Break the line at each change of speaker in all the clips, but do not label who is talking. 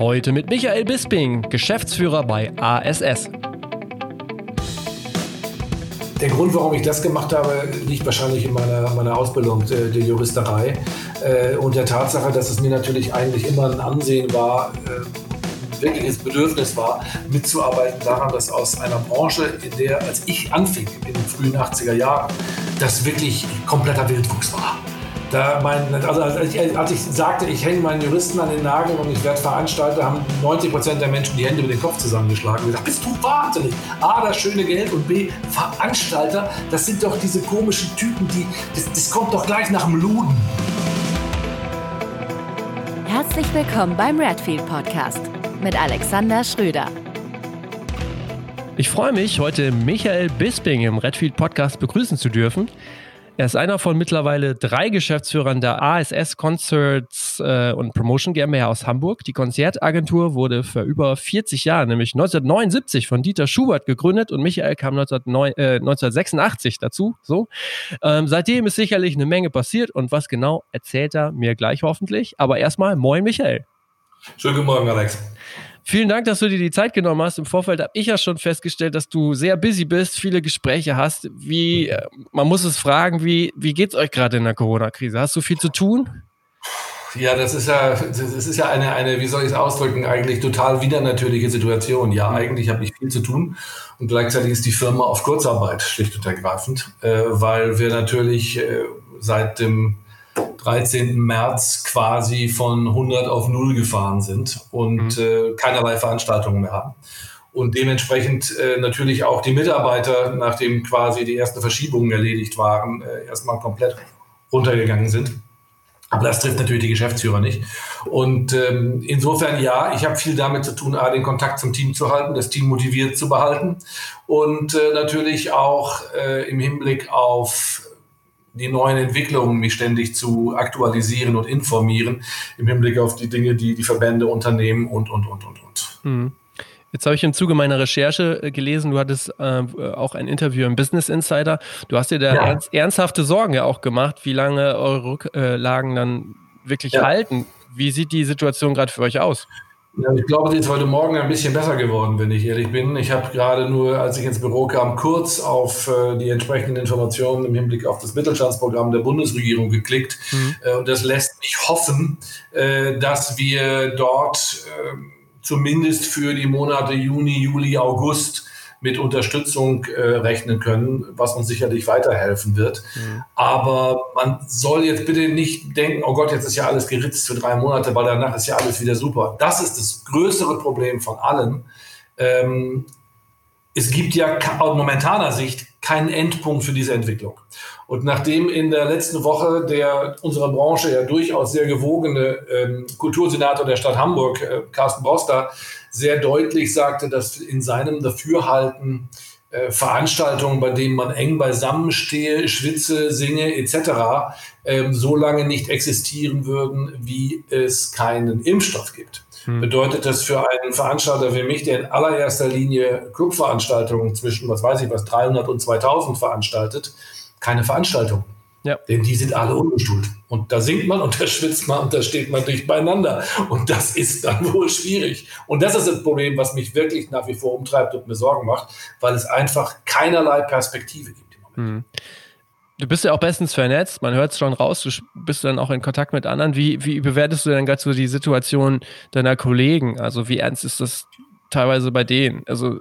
Heute mit Michael Bisping, Geschäftsführer bei ASS.
Der Grund, warum ich das gemacht habe, liegt wahrscheinlich in meiner, meiner Ausbildung der, der Juristerei äh, und der Tatsache, dass es mir natürlich eigentlich immer ein Ansehen war, äh, wirkliches Bedürfnis war, mitzuarbeiten daran, dass aus einer Branche, in der, als ich anfing, in den frühen 80er Jahren, das wirklich kompletter Wildwuchs war. Da mein, also als ich, als ich sagte, ich hänge meinen Juristen an den Nagel und ich werde Veranstalter, haben 90 Prozent der Menschen die Hände über den Kopf zusammengeschlagen und gesagt, bist du wahnsinnig? A, das schöne Geld und B, Veranstalter, das sind doch diese komischen Typen, die, das, das kommt doch gleich nach dem Luden.
Herzlich willkommen beim Redfield Podcast mit Alexander Schröder.
Ich freue mich, heute Michael Bisping im Redfield Podcast begrüßen zu dürfen. Er ist einer von mittlerweile drei Geschäftsführern der ASS Concerts äh, und Promotion GmbH aus Hamburg. Die Konzertagentur wurde vor über 40 Jahren, nämlich 1979 von Dieter Schubert gegründet und Michael kam 1909, äh, 1986 dazu. So. Ähm, seitdem ist sicherlich eine Menge passiert und was genau erzählt er mir gleich hoffentlich. Aber erstmal, moin Michael.
Schönen guten Morgen, Alex.
Vielen Dank, dass du dir die Zeit genommen hast. Im Vorfeld habe ich ja schon festgestellt, dass du sehr busy bist, viele Gespräche hast. Wie, äh, man muss es fragen, wie, wie geht es euch gerade in der Corona-Krise? Hast du viel zu tun?
Ja, das ist ja, das ist ja eine, eine, wie soll ich es ausdrücken, eigentlich total widernatürliche Situation. Ja, eigentlich habe ich viel zu tun und gleichzeitig ist die Firma auf Kurzarbeit, schlicht und ergreifend, äh, weil wir natürlich äh, seit dem 13. März quasi von 100 auf 0 gefahren sind und mhm. äh, keinerlei Veranstaltungen mehr haben. Und dementsprechend äh, natürlich auch die Mitarbeiter, nachdem quasi die ersten Verschiebungen erledigt waren, äh, erstmal komplett runtergegangen sind. Aber das trifft natürlich die Geschäftsführer nicht. Und ähm, insofern ja, ich habe viel damit zu tun, A, den Kontakt zum Team zu halten, das Team motiviert zu behalten und äh, natürlich auch äh, im Hinblick auf die neuen Entwicklungen mich ständig zu aktualisieren und informieren im Hinblick auf die Dinge, die die Verbände unternehmen und, und, und, und, und. Mhm.
Jetzt habe ich im Zuge meiner Recherche äh, gelesen, du hattest äh, auch ein Interview im Business Insider. Du hast dir da ja. ernst, ernsthafte Sorgen ja auch gemacht, wie lange eure Rücklagen dann wirklich ja. halten. Wie sieht die Situation gerade für euch aus?
Ja, ich glaube, sie ist heute Morgen ein bisschen besser geworden, wenn ich ehrlich bin. Ich habe gerade nur, als ich ins Büro kam, kurz auf äh, die entsprechenden Informationen im Hinblick auf das Mittelstandsprogramm der Bundesregierung geklickt. Mhm. Äh, und das lässt mich hoffen, äh, dass wir dort ähm, zumindest für die Monate Juni, Juli, August mit Unterstützung äh, rechnen können, was uns sicherlich weiterhelfen wird. Mhm. Aber man soll jetzt bitte nicht denken, oh Gott, jetzt ist ja alles geritzt für drei Monate, weil danach ist ja alles wieder super. Das ist das größere Problem von allen. Ähm, es gibt ja aus momentaner Sicht keinen Endpunkt für diese Entwicklung. Und nachdem in der letzten Woche der unserer Branche ja durchaus sehr gewogene ähm, Kultursenator der Stadt Hamburg, äh, Carsten Boster, sehr deutlich sagte, dass in seinem Dafürhalten äh, Veranstaltungen, bei denen man eng beisammen stehe, schwitze, singe etc., ähm, so lange nicht existieren würden, wie es keinen Impfstoff gibt. Hm. Bedeutet das für einen Veranstalter wie mich, der in allererster Linie Clubveranstaltungen zwischen, was weiß ich was, 300 und 2000 veranstaltet, keine Veranstaltung. Ja. Denn die sind alle unbestuhlt. Und da singt man und da schwitzt man und da steht man dicht beieinander. Und das ist dann wohl schwierig. Und das ist das Problem, was mich wirklich nach wie vor umtreibt und mir Sorgen macht, weil es einfach keinerlei Perspektive gibt im Moment. Mhm.
Du bist ja auch bestens vernetzt, man hört es schon raus, du bist dann auch in Kontakt mit anderen. Wie, wie bewertest du denn gerade so die Situation deiner Kollegen? Also wie ernst ist das teilweise bei denen? Also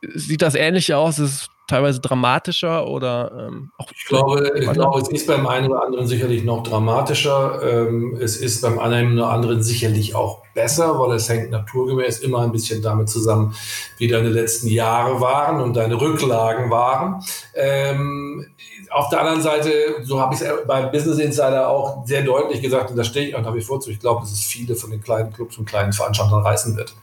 sieht das ähnlich aus? Ist teilweise dramatischer oder
ähm, auch ich glaube, ich glaube, es ist beim einen oder anderen sicherlich noch dramatischer. Ähm, es ist beim einen oder anderen sicherlich auch besser, weil es hängt naturgemäß immer ein bisschen damit zusammen, wie deine letzten Jahre waren und deine Rücklagen waren. Ähm, auf der anderen Seite, so habe ich es beim Business Insider auch sehr deutlich gesagt, und da stehe ich auch nach wie vor zu, ich glaube, dass es viele von den kleinen Clubs und kleinen Veranstaltern reißen wird.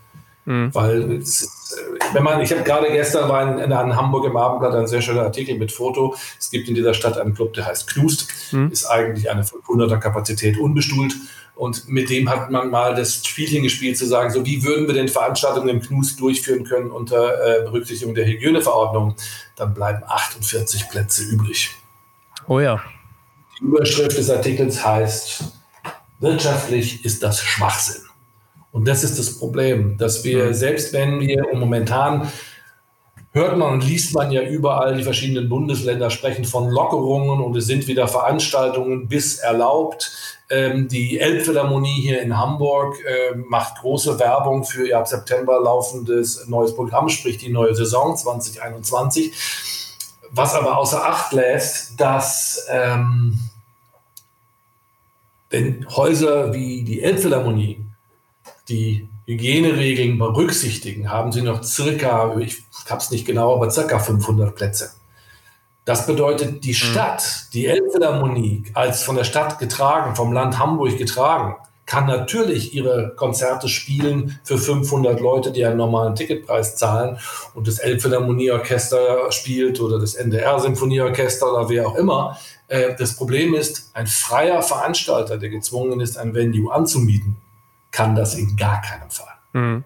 Mhm. Weil, ist, äh, wenn man, ich habe gerade gestern war in, in, Hamburg im Abendblatt ein sehr schöner Artikel mit Foto. Es gibt in dieser Stadt einen Club, der heißt Knust, mhm. ist eigentlich eine 500er Kapazität unbestuhlt. Und mit dem hat man mal das Spielchen gespielt, zu sagen, so wie würden wir denn Veranstaltungen im Knust durchführen können unter äh, Berücksichtigung der Hygieneverordnung? Dann bleiben 48 Plätze übrig.
Oh ja.
Die Überschrift des Artikels heißt, wirtschaftlich ist das Schwachsinn. Und das ist das Problem, dass wir, selbst wenn wir momentan hört man und liest man ja überall, die verschiedenen Bundesländer sprechen von Lockerungen und es sind wieder Veranstaltungen bis erlaubt. Ähm, die Elbphilharmonie hier in Hamburg äh, macht große Werbung für ihr ab September laufendes neues Programm, sprich die neue Saison 2021. Was aber außer Acht lässt, dass ähm, wenn Häuser wie die Elbphilharmonie, die Hygieneregeln berücksichtigen, haben sie noch circa, ich habe es nicht genau, aber circa 500 Plätze. Das bedeutet, die hm. Stadt, die Elbphilharmonie, als von der Stadt getragen, vom Land Hamburg getragen, kann natürlich ihre Konzerte spielen für 500 Leute, die einen normalen Ticketpreis zahlen und das Elbphilharmonieorchester spielt oder das NDR-Symphonieorchester oder wer auch immer. Äh, das Problem ist, ein freier Veranstalter, der gezwungen ist, ein Venue anzumieten, kann das in gar keinem Fall. Mhm.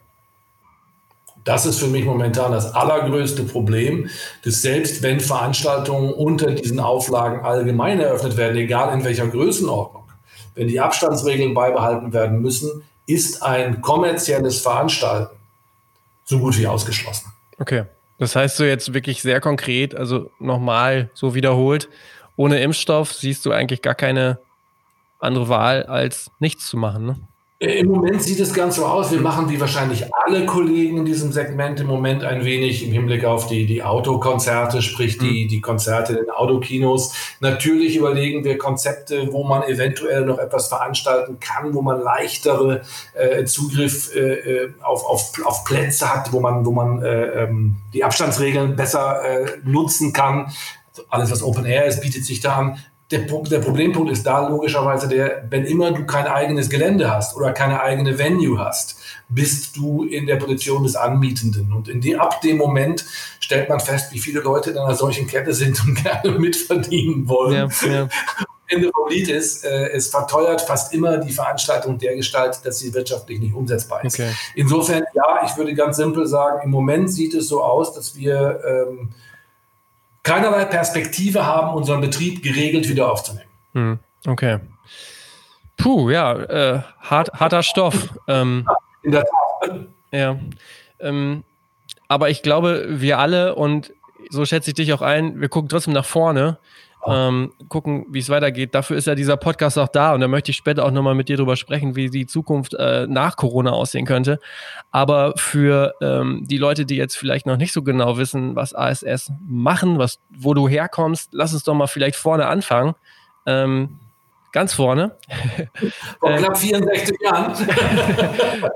Das ist für mich momentan das allergrößte Problem, dass selbst wenn Veranstaltungen unter diesen Auflagen allgemein eröffnet werden, egal in welcher Größenordnung, wenn die Abstandsregeln beibehalten werden müssen, ist ein kommerzielles Veranstalten so gut wie ausgeschlossen.
Okay. Das heißt so jetzt wirklich sehr konkret, also nochmal so wiederholt, ohne Impfstoff siehst du eigentlich gar keine andere Wahl, als nichts zu machen. Ne?
Im Moment sieht es ganz so aus. Wir machen wie wahrscheinlich alle Kollegen in diesem Segment im Moment ein wenig im Hinblick auf die, die Autokonzerte, sprich die, mhm. die Konzerte in Autokinos. Natürlich überlegen wir Konzepte, wo man eventuell noch etwas veranstalten kann, wo man leichtere äh, Zugriff äh, äh auf, auf, auf Plätze hat, wo man, wo man äh, ähm, die Abstandsregeln besser äh, nutzen kann. Alles, was Open Air ist, bietet sich da an der, der, Problempunkt ist da logischerweise der, wenn immer du kein eigenes Gelände hast oder keine eigene Venue hast, bist du in der Position des Anmietenden. Und in die, ab dem Moment stellt man fest, wie viele Leute in einer solchen Kette sind und gerne mitverdienen wollen. Ja, ja. Ende vom Lied ist, äh, es verteuert fast immer die Veranstaltung der Gestalt, dass sie wirtschaftlich nicht umsetzbar ist. Okay. Insofern, ja, ich würde ganz simpel sagen, im Moment sieht es so aus, dass wir ähm, keinerlei Perspektive haben, unseren Betrieb geregelt wieder aufzunehmen.
Hm, okay. Puh, ja, äh, hart, harter Stoff. Ähm, In der Tat. Ja. Ähm, aber ich glaube, wir alle, und so schätze ich dich auch ein, wir gucken trotzdem nach vorne ähm, gucken, wie es weitergeht. Dafür ist ja dieser Podcast auch da und da möchte ich später auch nochmal mit dir drüber sprechen, wie die Zukunft äh, nach Corona aussehen könnte. Aber für ähm, die Leute, die jetzt vielleicht noch nicht so genau wissen, was ASS machen, was, wo du herkommst, lass uns doch mal vielleicht vorne anfangen. Ähm, ganz vorne.
Vor knapp 64 Jahren.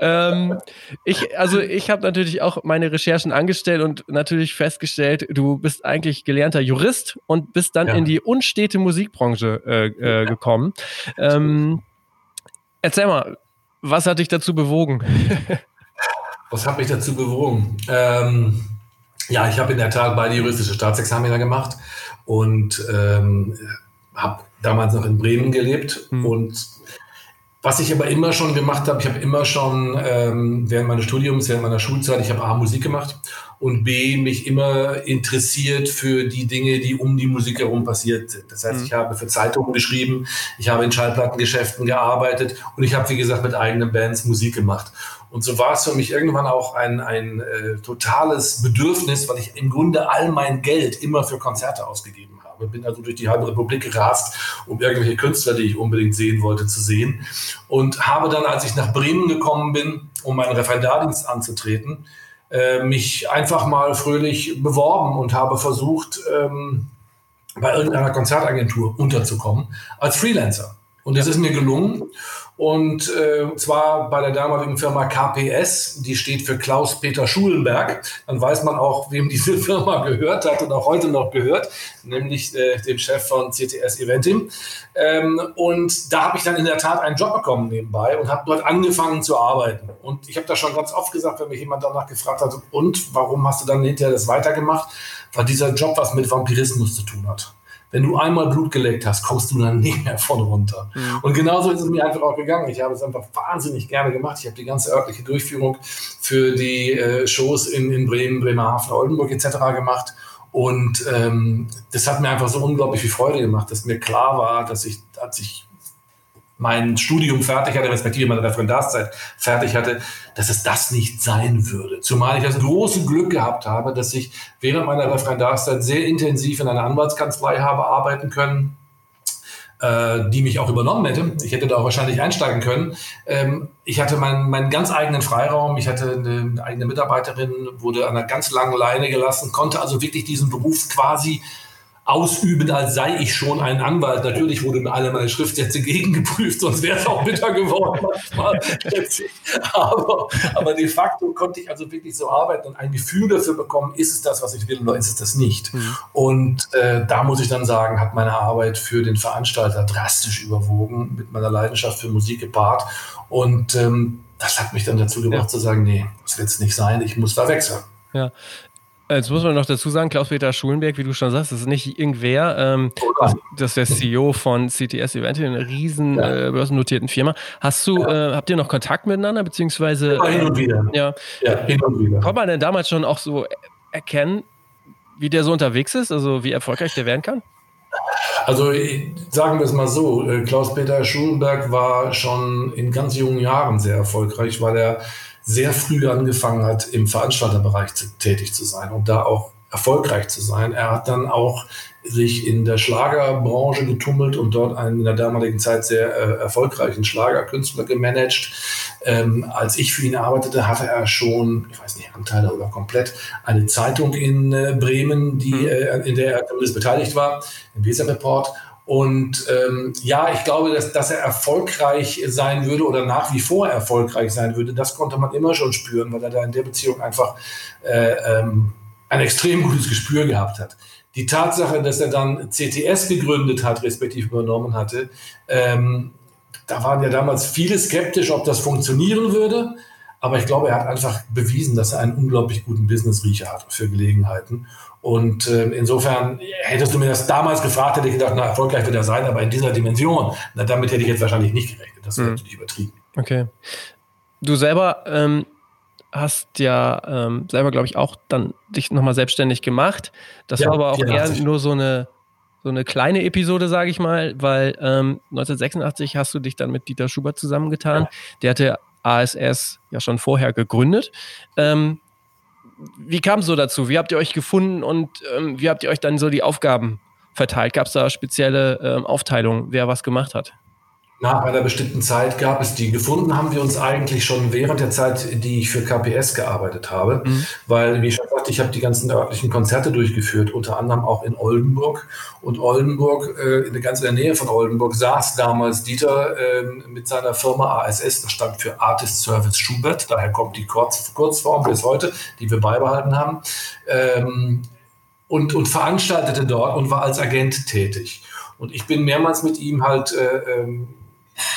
ähm, ich, also ich habe natürlich auch meine Recherchen angestellt und natürlich festgestellt, du bist eigentlich gelernter Jurist und bist dann ja. in die unstete Musikbranche äh, äh, gekommen. Ähm, erzähl mal, was hat dich dazu bewogen?
was hat mich dazu bewogen? Ähm, ja, ich habe in der Tat beide juristische Staatsexaminer gemacht und ähm, habe damals noch in Bremen gelebt mhm. und was ich aber immer schon gemacht habe, ich habe immer schon ähm, während meines Studiums, während meiner Schulzeit, ich habe A, Musik gemacht und B, mich immer interessiert für die Dinge, die um die Musik herum passiert sind. Das heißt, mhm. ich habe für Zeitungen geschrieben, ich habe in Schallplattengeschäften gearbeitet und ich habe, wie gesagt, mit eigenen Bands Musik gemacht. Und so war es für mich irgendwann auch ein, ein äh, totales Bedürfnis, weil ich im Grunde all mein Geld immer für Konzerte ausgegeben habe bin also durch die halbe Republik gerast, um irgendwelche Künstler, die ich unbedingt sehen wollte, zu sehen. Und habe dann, als ich nach Bremen gekommen bin, um meinen Referendardienst anzutreten, äh, mich einfach mal fröhlich beworben und habe versucht, ähm, bei irgendeiner Konzertagentur unterzukommen als Freelancer. Und das ist mir gelungen. Und äh, zwar bei der damaligen Firma KPS, die steht für Klaus-Peter Schulenberg. Dann weiß man auch, wem diese Firma gehört hat und auch heute noch gehört, nämlich äh, dem Chef von CTS Eventim. Ähm, und da habe ich dann in der Tat einen Job bekommen nebenbei und habe dort angefangen zu arbeiten. Und ich habe da schon ganz oft gesagt, wenn mich jemand danach gefragt hat, und warum hast du dann hinterher das weitergemacht, weil dieser Job was mit Vampirismus zu tun hat. Wenn du einmal Blut geleckt hast, kommst du dann nicht mehr von runter. Mhm. Und genauso ist es mir einfach auch gegangen. Ich habe es einfach wahnsinnig gerne gemacht. Ich habe die ganze örtliche Durchführung für die äh, Shows in, in Bremen, Bremerhaven, Oldenburg etc. gemacht. Und ähm, das hat mir einfach so unglaublich viel Freude gemacht, dass mir klar war, dass ich, als ich mein Studium fertig hatte, respektive meine Referendarszeit fertig hatte, dass es das nicht sein würde. Zumal ich das große Glück gehabt habe, dass ich während meiner Referendarszeit sehr intensiv in einer Anwaltskanzlei habe arbeiten können, äh, die mich auch übernommen hätte. Ich hätte da auch wahrscheinlich einsteigen können. Ähm, ich hatte meinen, meinen ganz eigenen Freiraum. Ich hatte eine eigene Mitarbeiterin, wurde an einer ganz langen Leine gelassen, konnte also wirklich diesen Beruf quasi ausüben, als sei ich schon ein Anwalt. Natürlich wurden alle meine Schriftsätze gegengeprüft, sonst wäre es auch bitter geworden manchmal. aber, aber de facto konnte ich also wirklich so arbeiten und ein Gefühl dafür bekommen, ist es das, was ich will oder ist es das nicht. Mhm. Und äh, da muss ich dann sagen, hat meine Arbeit für den Veranstalter drastisch überwogen, mit meiner Leidenschaft für Musik gepaart. Und ähm, das hat mich dann dazu gebracht ja. zu sagen, nee, das wird es nicht sein, ich muss da wechseln.
Ja, Jetzt muss man noch dazu sagen, Klaus-Peter Schulenberg, wie du schon sagst, das ist nicht irgendwer. Ähm, das ist der CEO von CTS Event, einer riesen ja. äh, börsennotierten Firma. Hast du, ja. äh, habt ihr noch Kontakt miteinander, beziehungsweise?
Ja, hin und wieder.
Ja. ja, hin und wieder. Konnte man denn damals schon auch so erkennen, wie der so unterwegs ist, also wie erfolgreich der werden kann?
Also sagen wir es mal so, äh, Klaus-Peter Schulenberg war schon in ganz jungen Jahren sehr erfolgreich, weil er sehr früh angefangen hat, im Veranstalterbereich tätig zu sein und da auch erfolgreich zu sein. Er hat dann auch sich in der Schlagerbranche getummelt und dort einen in der damaligen Zeit sehr äh, erfolgreichen Schlagerkünstler gemanagt. Ähm, als ich für ihn arbeitete, hatte er schon, ich weiß nicht, Anteile oder komplett, eine Zeitung in äh, Bremen, die, mhm. äh, in der er zumindest beteiligt war, im Weser Report. Und ähm, ja, ich glaube, dass, dass er erfolgreich sein würde oder nach wie vor erfolgreich sein würde, das konnte man immer schon spüren, weil er da in der Beziehung einfach äh, ähm, ein extrem gutes Gespür gehabt hat. Die Tatsache, dass er dann CTS gegründet hat, respektive übernommen hatte, ähm, da waren ja damals viele skeptisch, ob das funktionieren würde. Aber ich glaube, er hat einfach bewiesen, dass er einen unglaublich guten Business-Riecher hat für Gelegenheiten. Und äh, insofern hättest du mir das damals gefragt, hätte ich gedacht, na, erfolgreich wird er sein, aber in dieser Dimension, na, damit hätte ich jetzt wahrscheinlich nicht gerechnet. Das wäre mhm. natürlich übertrieben.
Okay. Du selber ähm, hast ja ähm, selber, glaube ich, auch dann dich nochmal selbstständig gemacht. Das ja, war aber auch eher nur so eine, so eine kleine Episode, sage ich mal, weil ähm, 1986 hast du dich dann mit Dieter Schubert zusammengetan. Ja. Der hatte ASS ja schon vorher gegründet. Ähm, wie kam es so dazu? Wie habt ihr euch gefunden und ähm, wie habt ihr euch dann so die Aufgaben verteilt? Gab es da spezielle ähm, Aufteilungen, wer was gemacht hat?
Nach einer bestimmten Zeit gab es die. Gefunden haben wir uns eigentlich schon während der Zeit, die ich für KPS gearbeitet habe, mhm. weil, wie ich schon sagte, ich habe die ganzen örtlichen Konzerte durchgeführt, unter anderem auch in Oldenburg. Und Oldenburg, äh, in der ganz in der Nähe von Oldenburg, saß damals Dieter äh, mit seiner Firma ASS, das stand für Artist Service Schubert, daher kommt die Kurz, Kurzform bis heute, die wir beibehalten haben, ähm, und, und veranstaltete dort und war als Agent tätig. Und ich bin mehrmals mit ihm halt äh, ähm,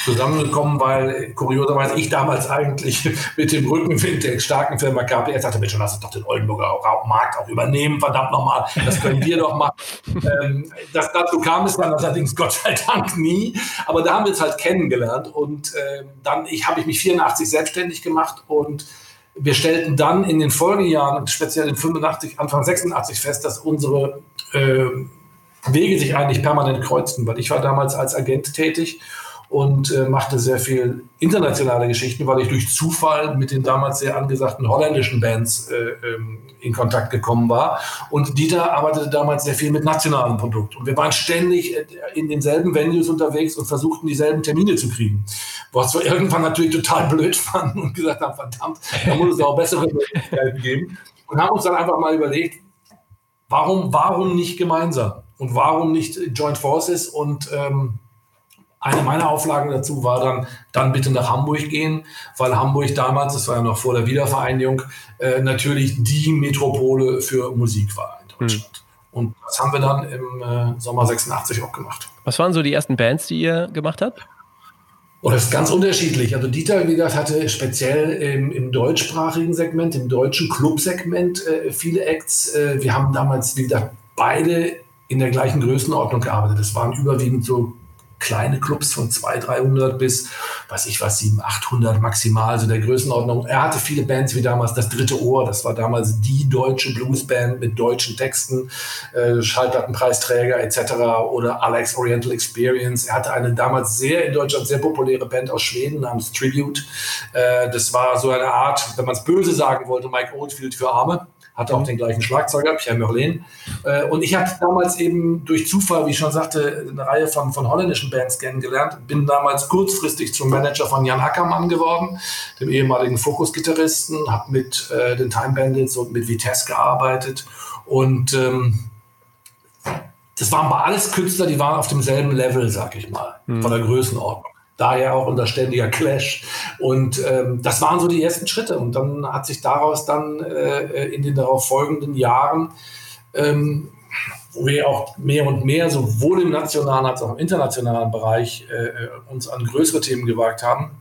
zusammengekommen, weil kurioserweise ich damals eigentlich mit dem Rückenwind der starken Firma KPS sagte, Mensch, lass uns doch den Oldenburger Markt auch übernehmen, verdammt nochmal, das können wir doch machen. ähm, das, dazu kam es dann allerdings Gott sei Dank nie, aber da haben wir es halt kennengelernt und äh, dann habe ich mich 84 selbstständig gemacht und wir stellten dann in den Folgejahren, speziell in 85, Anfang 86 fest, dass unsere äh, Wege sich eigentlich permanent kreuzten, weil ich war damals als Agent tätig und äh, machte sehr viel internationale Geschichten, weil ich durch Zufall mit den damals sehr angesagten holländischen Bands äh, ähm, in Kontakt gekommen war. Und Dieter arbeitete damals sehr viel mit nationalen Produkten. Und wir waren ständig äh, in denselben Venues unterwegs und versuchten dieselben Termine zu kriegen. Was wir irgendwann natürlich total blöd fanden und gesagt haben, verdammt, da muss es auch bessere Möglichkeiten geben. Und haben uns dann einfach mal überlegt, warum, warum nicht gemeinsam? Und warum nicht Joint Forces? Und ähm, eine meiner Auflagen dazu war dann, dann bitte nach Hamburg gehen, weil Hamburg damals, das war ja noch vor der Wiedervereinigung, äh, natürlich die Metropole für Musik war in Deutschland. Hm. Und das haben wir dann im äh, Sommer 86 auch gemacht.
Was waren so die ersten Bands, die ihr gemacht habt?
Oh, das ist ganz unterschiedlich. Also Dieter, wie gesagt, hatte speziell im, im deutschsprachigen Segment, im deutschen Clubsegment äh, viele Acts. Äh, wir haben damals, wie gesagt, beide in der gleichen Größenordnung gearbeitet. Das waren überwiegend so kleine Clubs von 200, 300 bis, weiß ich was, 700, 800 maximal, so der Größenordnung. Er hatte viele Bands wie damals Das Dritte Ohr, das war damals die deutsche Bluesband mit deutschen Texten, äh, Schallplattenpreisträger etc. oder Alex Oriental Experience. Er hatte eine damals sehr in Deutschland sehr populäre Band aus Schweden namens Tribute. Äh, das war so eine Art, wenn man es böse sagen wollte, Mike Oldfield für Arme hatte auch den gleichen Schlagzeuger, Pierre Merlin. Äh, und ich habe damals eben durch Zufall, wie ich schon sagte, eine Reihe von, von holländischen Bands kennengelernt. Bin damals kurzfristig zum Manager von Jan Ackermann geworden, dem ehemaligen Fokus-Gitarristen, habe mit äh, den Time Bandits und mit Vitesse gearbeitet. Und ähm, das waren aber alles Künstler, die waren auf demselben Level, sag ich mal, mhm. von der Größenordnung daher auch unter ständiger Clash. Und ähm, das waren so die ersten Schritte. Und dann hat sich daraus dann äh, in den darauf folgenden Jahren, ähm, wo wir auch mehr und mehr sowohl im nationalen als auch im internationalen Bereich äh, uns an größere Themen gewagt haben,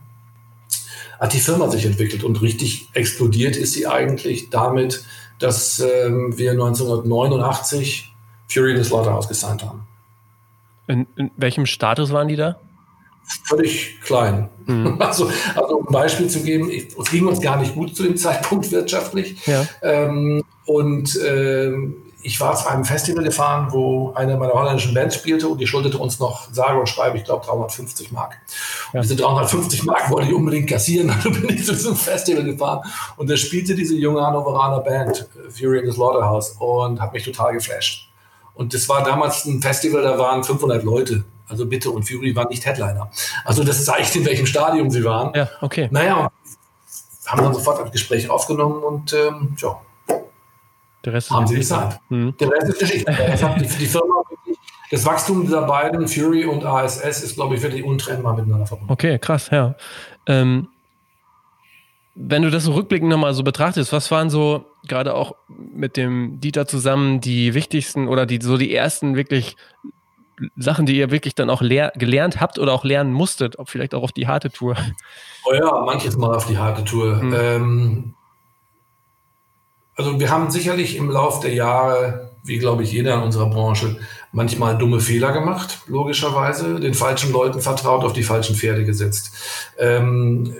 hat die Firma sich entwickelt. Und richtig explodiert ist sie eigentlich damit, dass ähm, wir 1989 Fury in the Slaughterhouse gesigned haben.
In, in welchem Status waren die da?
Völlig klein. Mhm. Also, also um ein Beispiel zu geben, es ging uns gar nicht gut zu dem Zeitpunkt wirtschaftlich. Ja. Ähm, und ähm, ich war zu einem Festival gefahren, wo eine meiner holländischen Bands spielte und die schuldete uns noch sage und schreibe, ich glaube 350 Mark. Ja. diese 350 Mark wollte ich unbedingt kassieren, also bin ich zu diesem Festival gefahren und da spielte diese junge Hannoveraner Band, Fury in the Slaughterhouse und hat mich total geflasht. Und das war damals ein Festival, da waren 500 Leute also bitte, und Fury war nicht Headliner. Also das zeigt, in welchem Stadium sie waren.
Ja, okay.
Naja, haben dann sofort das Gespräch aufgenommen und ähm, ja,
Der Rest
haben sie gesagt. Mhm. Der Rest ist Geschichte. die, die Firma das Wachstum dieser beiden, Fury und ASS, ist, glaube ich, wirklich untrennbar miteinander verbunden.
Okay, krass, ja. Ähm, wenn du das so rückblickend nochmal so betrachtest, was waren so gerade auch mit dem Dieter zusammen die wichtigsten oder die so die ersten wirklich Sachen, die ihr wirklich dann auch gelernt habt oder auch lernen musstet, ob vielleicht auch auf die harte Tour?
Oh ja, manches Mal auf die harte Tour. Mhm. Ähm, also wir haben sicherlich im Laufe der Jahre, wie glaube ich jeder in unserer Branche, manchmal dumme Fehler gemacht, logischerweise, den falschen Leuten vertraut, auf die falschen Pferde gesetzt. Ähm,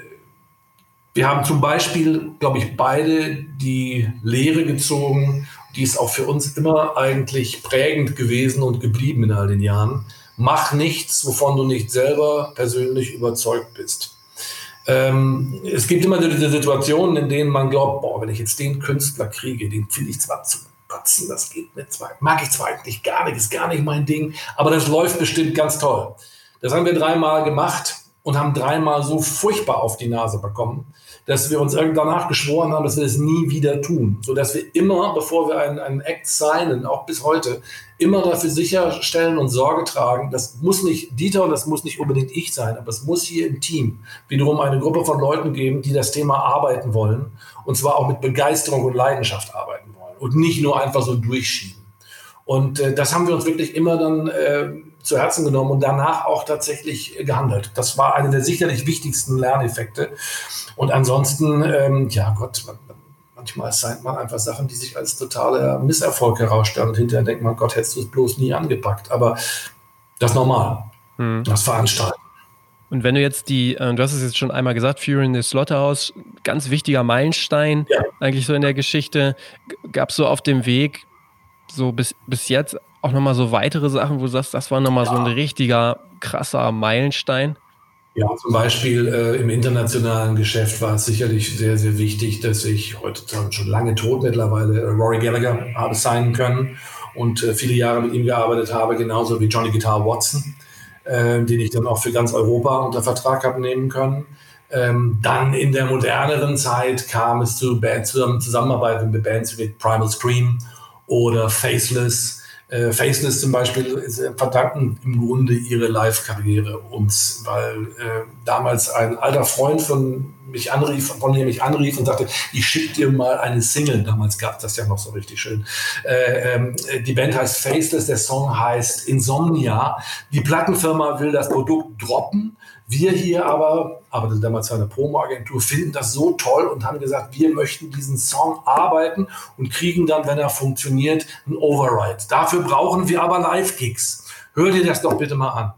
wir haben zum Beispiel, glaube ich, beide die Lehre gezogen die ist auch für uns immer eigentlich prägend gewesen und geblieben in all den Jahren. Mach nichts, wovon du nicht selber persönlich überzeugt bist. Ähm, es gibt immer diese Situationen, in denen man glaubt, boah, wenn ich jetzt den Künstler kriege, den finde ich zwar zu kotzen, das geht mir zwar, mag ich zwar eigentlich gar nicht, ist gar nicht mein Ding, aber das läuft bestimmt ganz toll. Das haben wir dreimal gemacht und haben dreimal so furchtbar auf die Nase bekommen, dass wir uns danach geschworen haben, dass wir das nie wieder tun. So dass wir immer, bevor wir einen, einen Act signen, auch bis heute, immer dafür sicherstellen und Sorge tragen, das muss nicht Dieter und das muss nicht unbedingt ich sein, aber es muss hier im Team wiederum eine Gruppe von Leuten geben, die das Thema arbeiten wollen und zwar auch mit Begeisterung und Leidenschaft arbeiten wollen und nicht nur einfach so durchschieben. Und äh, das haben wir uns wirklich immer dann äh, zu Herzen genommen und danach auch tatsächlich gehandelt. Das war einer der sicherlich wichtigsten Lerneffekte. Und ansonsten, ähm, ja Gott, man, manchmal seint man einfach Sachen, die sich als totaler Misserfolg herausstellen und hinterher denkt man, Gott, hättest du es bloß nie angepackt. Aber das ist normal. Hm. Das Veranstalten.
Und wenn du jetzt die, äh, du hast es jetzt schon einmal gesagt, Fury in the Slaughterhouse, ganz wichtiger Meilenstein ja. eigentlich so in der Geschichte, gab es so auf dem Weg so bis, bis jetzt auch nochmal so weitere Sachen, wo du sagst, das war nochmal ja. so ein richtiger krasser Meilenstein?
Ja, zum Beispiel äh, im internationalen Geschäft war es sicherlich sehr, sehr wichtig, dass ich heute schon lange tot mittlerweile äh, Rory Gallagher habe signen können und äh, viele Jahre mit ihm gearbeitet habe, genauso wie Johnny Guitar Watson, äh, den ich dann auch für ganz Europa unter Vertrag habe nehmen können. Ähm, dann in der moderneren Zeit kam es zu Band, Zusammenarbeit mit Bands wie Primal Scream oder Faceless äh, Faceless zum Beispiel verdanken im Grunde ihre Live-Karriere uns, weil äh, damals ein alter Freund von mich anrief, von dem mich anrief und sagte, ich schicke dir mal eine Single. Damals gab das ja noch so richtig schön. Äh, ähm, die Band heißt Faceless, der Song heißt Insomnia. Die Plattenfirma will das Produkt droppen wir hier aber, aber damals war eine Promo-Agentur, finden das so toll und haben gesagt, wir möchten diesen Song arbeiten und kriegen dann, wenn er funktioniert, einen Override. Dafür brauchen wir aber Live-Gigs. Hör dir das doch bitte mal an.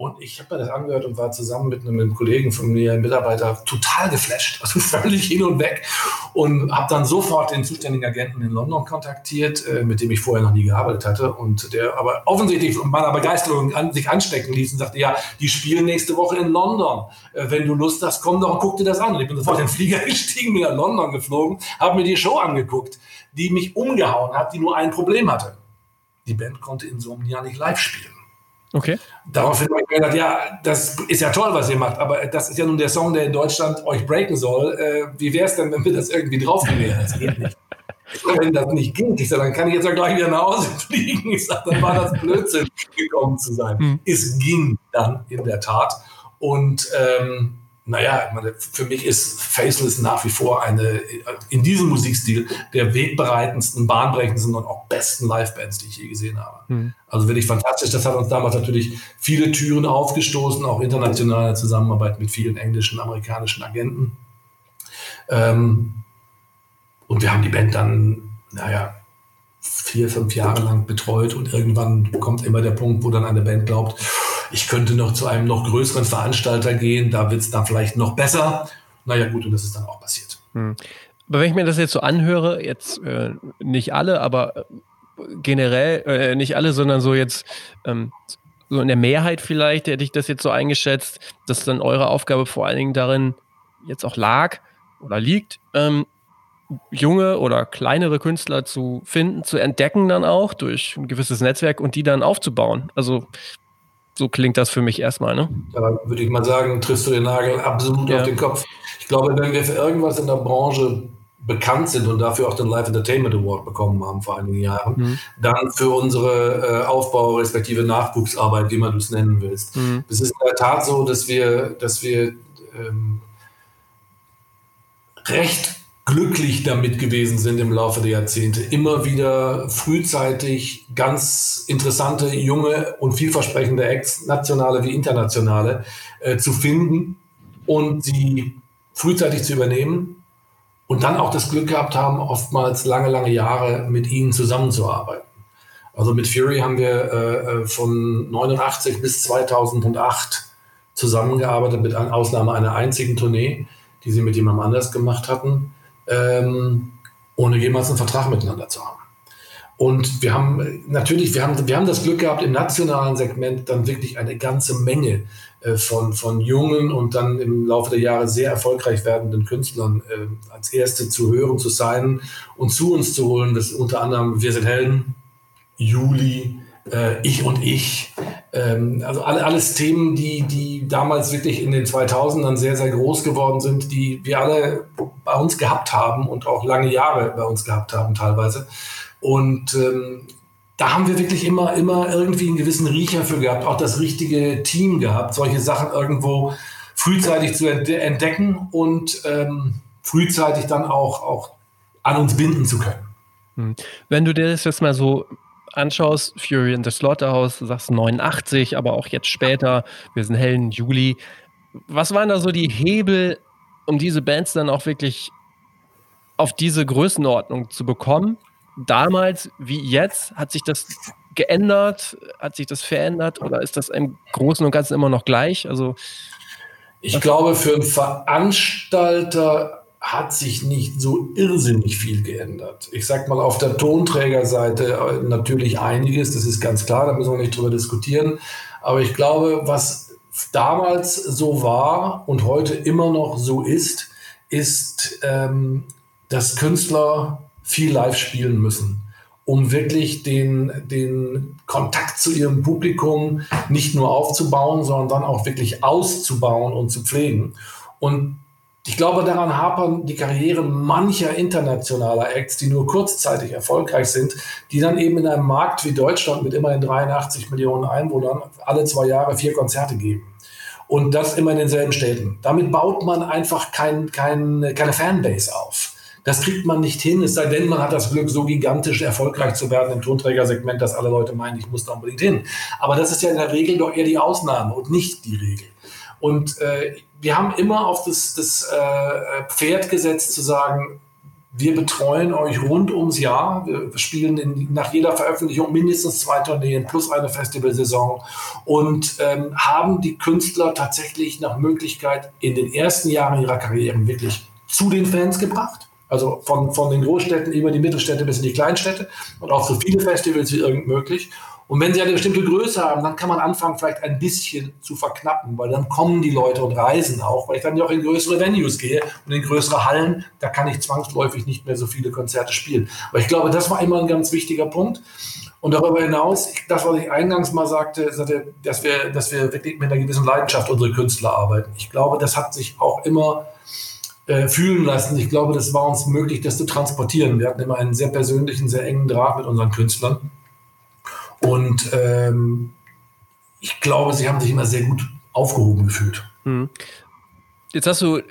Und ich habe mir das angehört und war zusammen mit einem, Kollegen von mir, einem Mitarbeiter, total geflasht, also völlig hin und weg. Und habe dann sofort den zuständigen Agenten in London kontaktiert, äh, mit dem ich vorher noch nie gearbeitet hatte. Und der aber offensichtlich von meiner Begeisterung an, sich anstecken ließ und sagte, ja, die spielen nächste Woche in London. Äh, wenn du Lust hast, komm doch und guck dir das an. Und ich bin sofort in den Flieger gestiegen, bin nach London geflogen, habe mir die Show angeguckt, die mich umgehauen hat, die nur ein Problem hatte. Die Band konnte Insomnia nicht live spielen.
Okay.
Daraufhin habe ich gedacht, ja, das ist ja toll, was ihr macht, aber das ist ja nun der Song, der in Deutschland euch breaken soll. Äh, wie wäre es denn, wenn wir das irgendwie draufnehmen? Das geht nicht. wenn das nicht ging, ich sage, dann kann ich jetzt ja gleich wieder nach Hause fliegen. Ich sage, dann war das Blödsinn, gekommen zu sein. Hm. Es ging dann in der Tat. Und ähm, naja, für mich ist Faceless nach wie vor eine, in diesem Musikstil, der wegbereitendsten, bahnbrechendsten und auch besten Livebands, die ich je gesehen habe. Mhm. Also wirklich fantastisch. Das hat uns damals natürlich viele Türen aufgestoßen, auch internationale Zusammenarbeit mit vielen englischen, amerikanischen Agenten. Ähm, und wir haben die Band dann, naja, vier, fünf Jahre lang betreut und irgendwann kommt immer der Punkt, wo dann eine Band glaubt, ich könnte noch zu einem noch größeren Veranstalter gehen, da wird es dann vielleicht noch besser. Naja gut, und das ist dann auch passiert. Hm.
Aber wenn ich mir das jetzt so anhöre, jetzt äh, nicht alle, aber äh, generell, äh, nicht alle, sondern so jetzt ähm, so in der Mehrheit vielleicht, hätte ich das jetzt so eingeschätzt, dass dann eure Aufgabe vor allen Dingen darin jetzt auch lag oder liegt, ähm, junge oder kleinere Künstler zu finden, zu entdecken dann auch durch ein gewisses Netzwerk und die dann aufzubauen. Also so klingt das für mich erstmal, ne?
Da würde ich mal sagen, triffst du den Nagel absolut ja. auf den Kopf. Ich glaube, wenn wir für irgendwas in der Branche bekannt sind und dafür auch den Live Entertainment Award bekommen haben vor einigen Jahren, mhm. dann für unsere äh, Aufbau respektive Nachwuchsarbeit, wie man es nennen willst. Mhm. Es ist in der Tat so, dass wir, dass wir ähm, recht glücklich damit gewesen sind im Laufe der Jahrzehnte, immer wieder frühzeitig ganz interessante, junge und vielversprechende Acts, nationale wie internationale, äh, zu finden und sie frühzeitig zu übernehmen und dann auch das Glück gehabt haben, oftmals lange, lange Jahre mit ihnen zusammenzuarbeiten. Also mit Fury haben wir äh, äh von 89 bis 2008 zusammengearbeitet, mit Ausnahme einer einzigen Tournee, die sie mit jemandem anders gemacht hatten ähm, ohne jemals einen Vertrag miteinander zu haben. Und wir haben natürlich, wir haben, wir haben das Glück gehabt, im nationalen Segment dann wirklich eine ganze Menge äh, von, von jungen und dann im Laufe der Jahre sehr erfolgreich werdenden Künstlern äh, als erste zu hören, zu sein und zu uns zu holen. Das unter anderem Wir sind Helden, Juli, äh, Ich und Ich. Ähm, also alle, alles Themen, die, die damals wirklich in den 2000ern sehr, sehr groß geworden sind, die wir alle bei uns gehabt haben und auch lange Jahre bei uns gehabt haben teilweise. Und ähm, da haben wir wirklich immer, immer irgendwie einen gewissen Riecher für gehabt, auch das richtige Team gehabt, solche Sachen irgendwo frühzeitig zu entdecken und ähm, frühzeitig dann auch, auch an uns binden zu können.
Hm. Wenn du dir das jetzt mal so anschaust, Fury in the Slaughterhouse, sagst 89, aber auch jetzt später, wir sind hellen Juli. Was waren da so die Hebel, um diese Bands dann auch wirklich auf diese Größenordnung zu bekommen? Damals wie jetzt, hat sich das geändert? Hat sich das verändert oder ist das im Großen und Ganzen immer noch gleich? Also
ich glaube, für einen Veranstalter hat sich nicht so irrsinnig viel geändert. Ich sag mal, auf der Tonträgerseite äh, natürlich einiges, das ist ganz klar, da müssen wir nicht drüber diskutieren. Aber ich glaube, was damals so war und heute immer noch so ist, ist, ähm, dass Künstler viel live spielen müssen, um wirklich den, den Kontakt zu ihrem Publikum nicht nur aufzubauen, sondern dann auch wirklich auszubauen und zu pflegen. Und ich glaube, daran hapern die Karrieren mancher internationaler Acts, die nur kurzzeitig erfolgreich sind, die dann eben in einem Markt wie Deutschland mit immerhin 83 Millionen Einwohnern alle zwei Jahre vier Konzerte geben. Und das immer in denselben Städten. Damit baut man einfach kein, kein, keine Fanbase auf. Das kriegt man nicht hin, es sei denn, man hat das Glück, so gigantisch erfolgreich zu werden im Tonträgersegment, dass alle Leute meinen, ich muss da unbedingt hin. Aber das ist ja in der Regel doch eher die Ausnahme und nicht die Regel. Und äh, wir haben immer auf das, das äh, Pferd gesetzt zu sagen, Wir betreuen euch rund ums Jahr. Wir spielen in, nach jeder Veröffentlichung mindestens zwei Tourneen plus eine Festivalsaison und ähm, haben die Künstler tatsächlich nach Möglichkeit in den ersten Jahren ihrer Karriere wirklich zu den Fans gebracht. Also von, von den Großstädten über die Mittelstädte bis in die Kleinstädte und auch so viele Festivals wie irgend möglich. Und wenn sie eine bestimmte Größe haben, dann kann man anfangen, vielleicht ein bisschen zu verknappen, weil dann kommen die Leute und reisen auch, weil ich dann ja auch in größere Venues gehe und in größere Hallen, da kann ich zwangsläufig nicht mehr so viele Konzerte spielen. Aber ich glaube, das war immer ein ganz wichtiger Punkt. Und darüber hinaus, das, was ich eingangs mal sagte, dass wir, dass wir wirklich mit einer gewissen Leidenschaft unsere Künstler arbeiten. Ich glaube, das hat sich auch immer äh, fühlen lassen. Ich glaube, das war uns möglich, das zu transportieren. Wir hatten immer einen sehr persönlichen, sehr engen Draht mit unseren Künstlern. Und ähm, ich glaube, sie haben sich immer sehr gut aufgehoben gefühlt. Mhm.
Jetzt hast du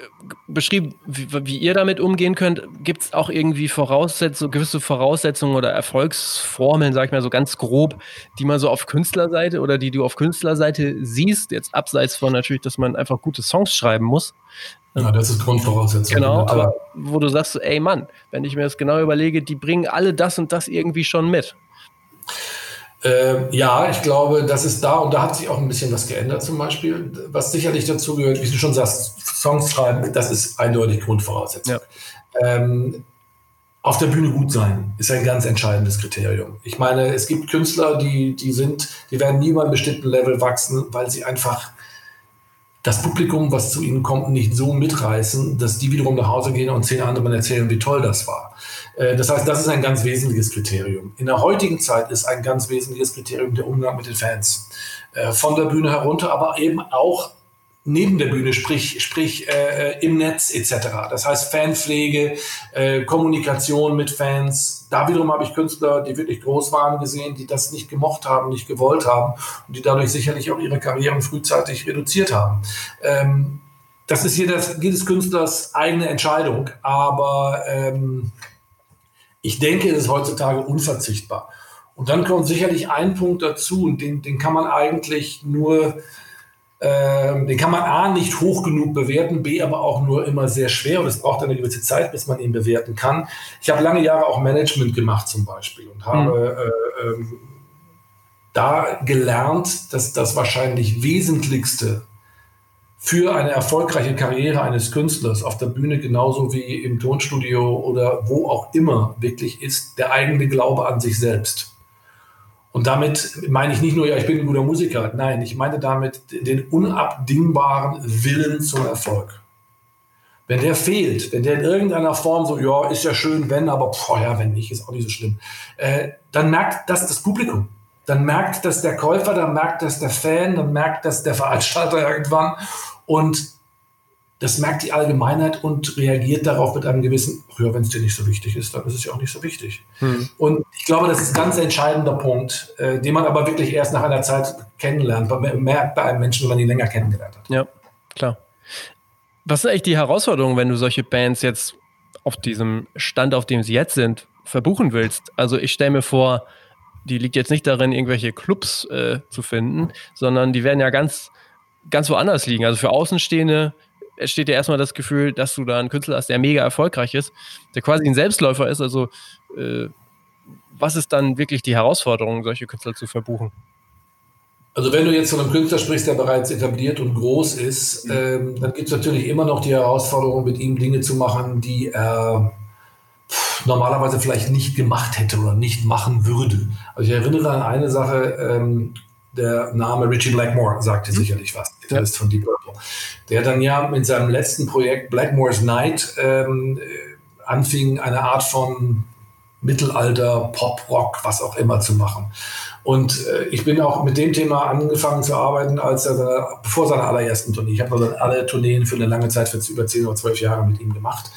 beschrieben, wie, wie ihr damit umgehen könnt. Gibt es auch irgendwie Voraussetzungen, gewisse Voraussetzungen oder Erfolgsformeln, sag ich mal so ganz grob, die man so auf Künstlerseite oder die du auf Künstlerseite siehst, jetzt abseits von natürlich, dass man einfach gute Songs schreiben muss.
Ja, das ist Grundvoraussetzung.
Genau, aber wo du sagst, ey Mann, wenn ich mir das genau überlege, die bringen alle das und das irgendwie schon mit.
Äh, ja, ich glaube, das ist da und da hat sich auch ein bisschen was geändert zum Beispiel. Was sicherlich dazu gehört, wie du schon sagst, Songs schreiben, das ist eindeutig Grundvoraussetzung. Ja. Ähm, auf der Bühne gut sein ist ein ganz entscheidendes Kriterium. Ich meine, es gibt Künstler, die, die sind, die werden nie mal einem bestimmten Level wachsen, weil sie einfach das Publikum, was zu ihnen kommt, nicht so mitreißen, dass die wiederum nach Hause gehen und zehn anderen erzählen, wie toll das war. Äh, das heißt, das ist ein ganz wesentliches Kriterium. In der heutigen Zeit ist ein ganz wesentliches Kriterium der Umgang mit den Fans. Äh, von der Bühne herunter, aber eben auch neben der Bühne, sprich, sprich äh, im Netz etc. Das heißt Fanpflege, äh, Kommunikation mit Fans. Da wiederum habe ich Künstler, die wirklich groß waren, gesehen, die das nicht gemocht haben, nicht gewollt haben und die dadurch sicherlich auch ihre Karrieren frühzeitig reduziert haben. Ähm, das ist jedes, jedes Künstlers eigene Entscheidung, aber ähm, ich denke, es ist heutzutage unverzichtbar. Und dann kommt sicherlich ein Punkt dazu, und den, den kann man eigentlich nur, äh, den kann man A nicht hoch genug bewerten, B aber auch nur immer sehr schwer und es braucht eine gewisse Zeit, bis man ihn bewerten kann. Ich habe lange Jahre auch Management gemacht zum Beispiel und habe mhm. äh, äh, da gelernt, dass das wahrscheinlich Wesentlichste für eine erfolgreiche Karriere eines Künstlers auf der Bühne genauso wie im Tonstudio oder wo auch immer wirklich ist der eigene Glaube an sich selbst. Und damit meine ich nicht nur, ja, ich bin ein guter Musiker. Nein, ich meine damit den unabdingbaren Willen zum Erfolg. Wenn der fehlt, wenn der in irgendeiner Form so, ja, ist ja schön, wenn, aber boah, ja, wenn nicht, ist auch nicht so schlimm, äh, dann merkt das das Publikum dann merkt das der Käufer, dann merkt das der Fan, dann merkt das der Veranstalter irgendwann und das merkt die Allgemeinheit und reagiert darauf mit einem gewissen, ja, wenn es dir nicht so wichtig ist, dann ist es ja auch nicht so wichtig. Hm. Und ich glaube, das ist ein ganz entscheidender Punkt, äh, den man aber wirklich erst nach einer Zeit kennenlernt, man merkt bei einem Menschen, wenn man ihn länger kennengelernt hat.
Ja, klar. Was ist eigentlich die Herausforderung, wenn du solche Bands jetzt auf diesem Stand, auf dem sie jetzt sind, verbuchen willst? Also ich stelle mir vor, die liegt jetzt nicht darin, irgendwelche Clubs äh, zu finden, sondern die werden ja ganz, ganz woanders liegen. Also für Außenstehende entsteht ja erstmal das Gefühl, dass du da einen Künstler hast, der mega erfolgreich ist, der quasi ein Selbstläufer ist. Also äh, was ist dann wirklich die Herausforderung, solche Künstler zu verbuchen?
Also wenn du jetzt von einem Künstler sprichst, der bereits etabliert und groß ist, ähm, dann gibt es natürlich immer noch die Herausforderung, mit ihm Dinge zu machen, die er normalerweise vielleicht nicht gemacht hätte oder nicht machen würde. Also ich erinnere an eine Sache, ähm, der Name Richie Blackmore sagte mhm. sicherlich was, der ist von Deep Purple. Der dann ja mit seinem letzten Projekt Blackmore's Night ähm, äh, anfing, eine Art von Mittelalter, Pop, Rock, was auch immer zu machen. Und äh, ich bin auch mit dem Thema angefangen zu arbeiten, als er seine, bevor seiner allerersten Tournee. Ich habe also alle Tourneen für eine lange Zeit, für über 10 oder 12 Jahre mit ihm gemacht.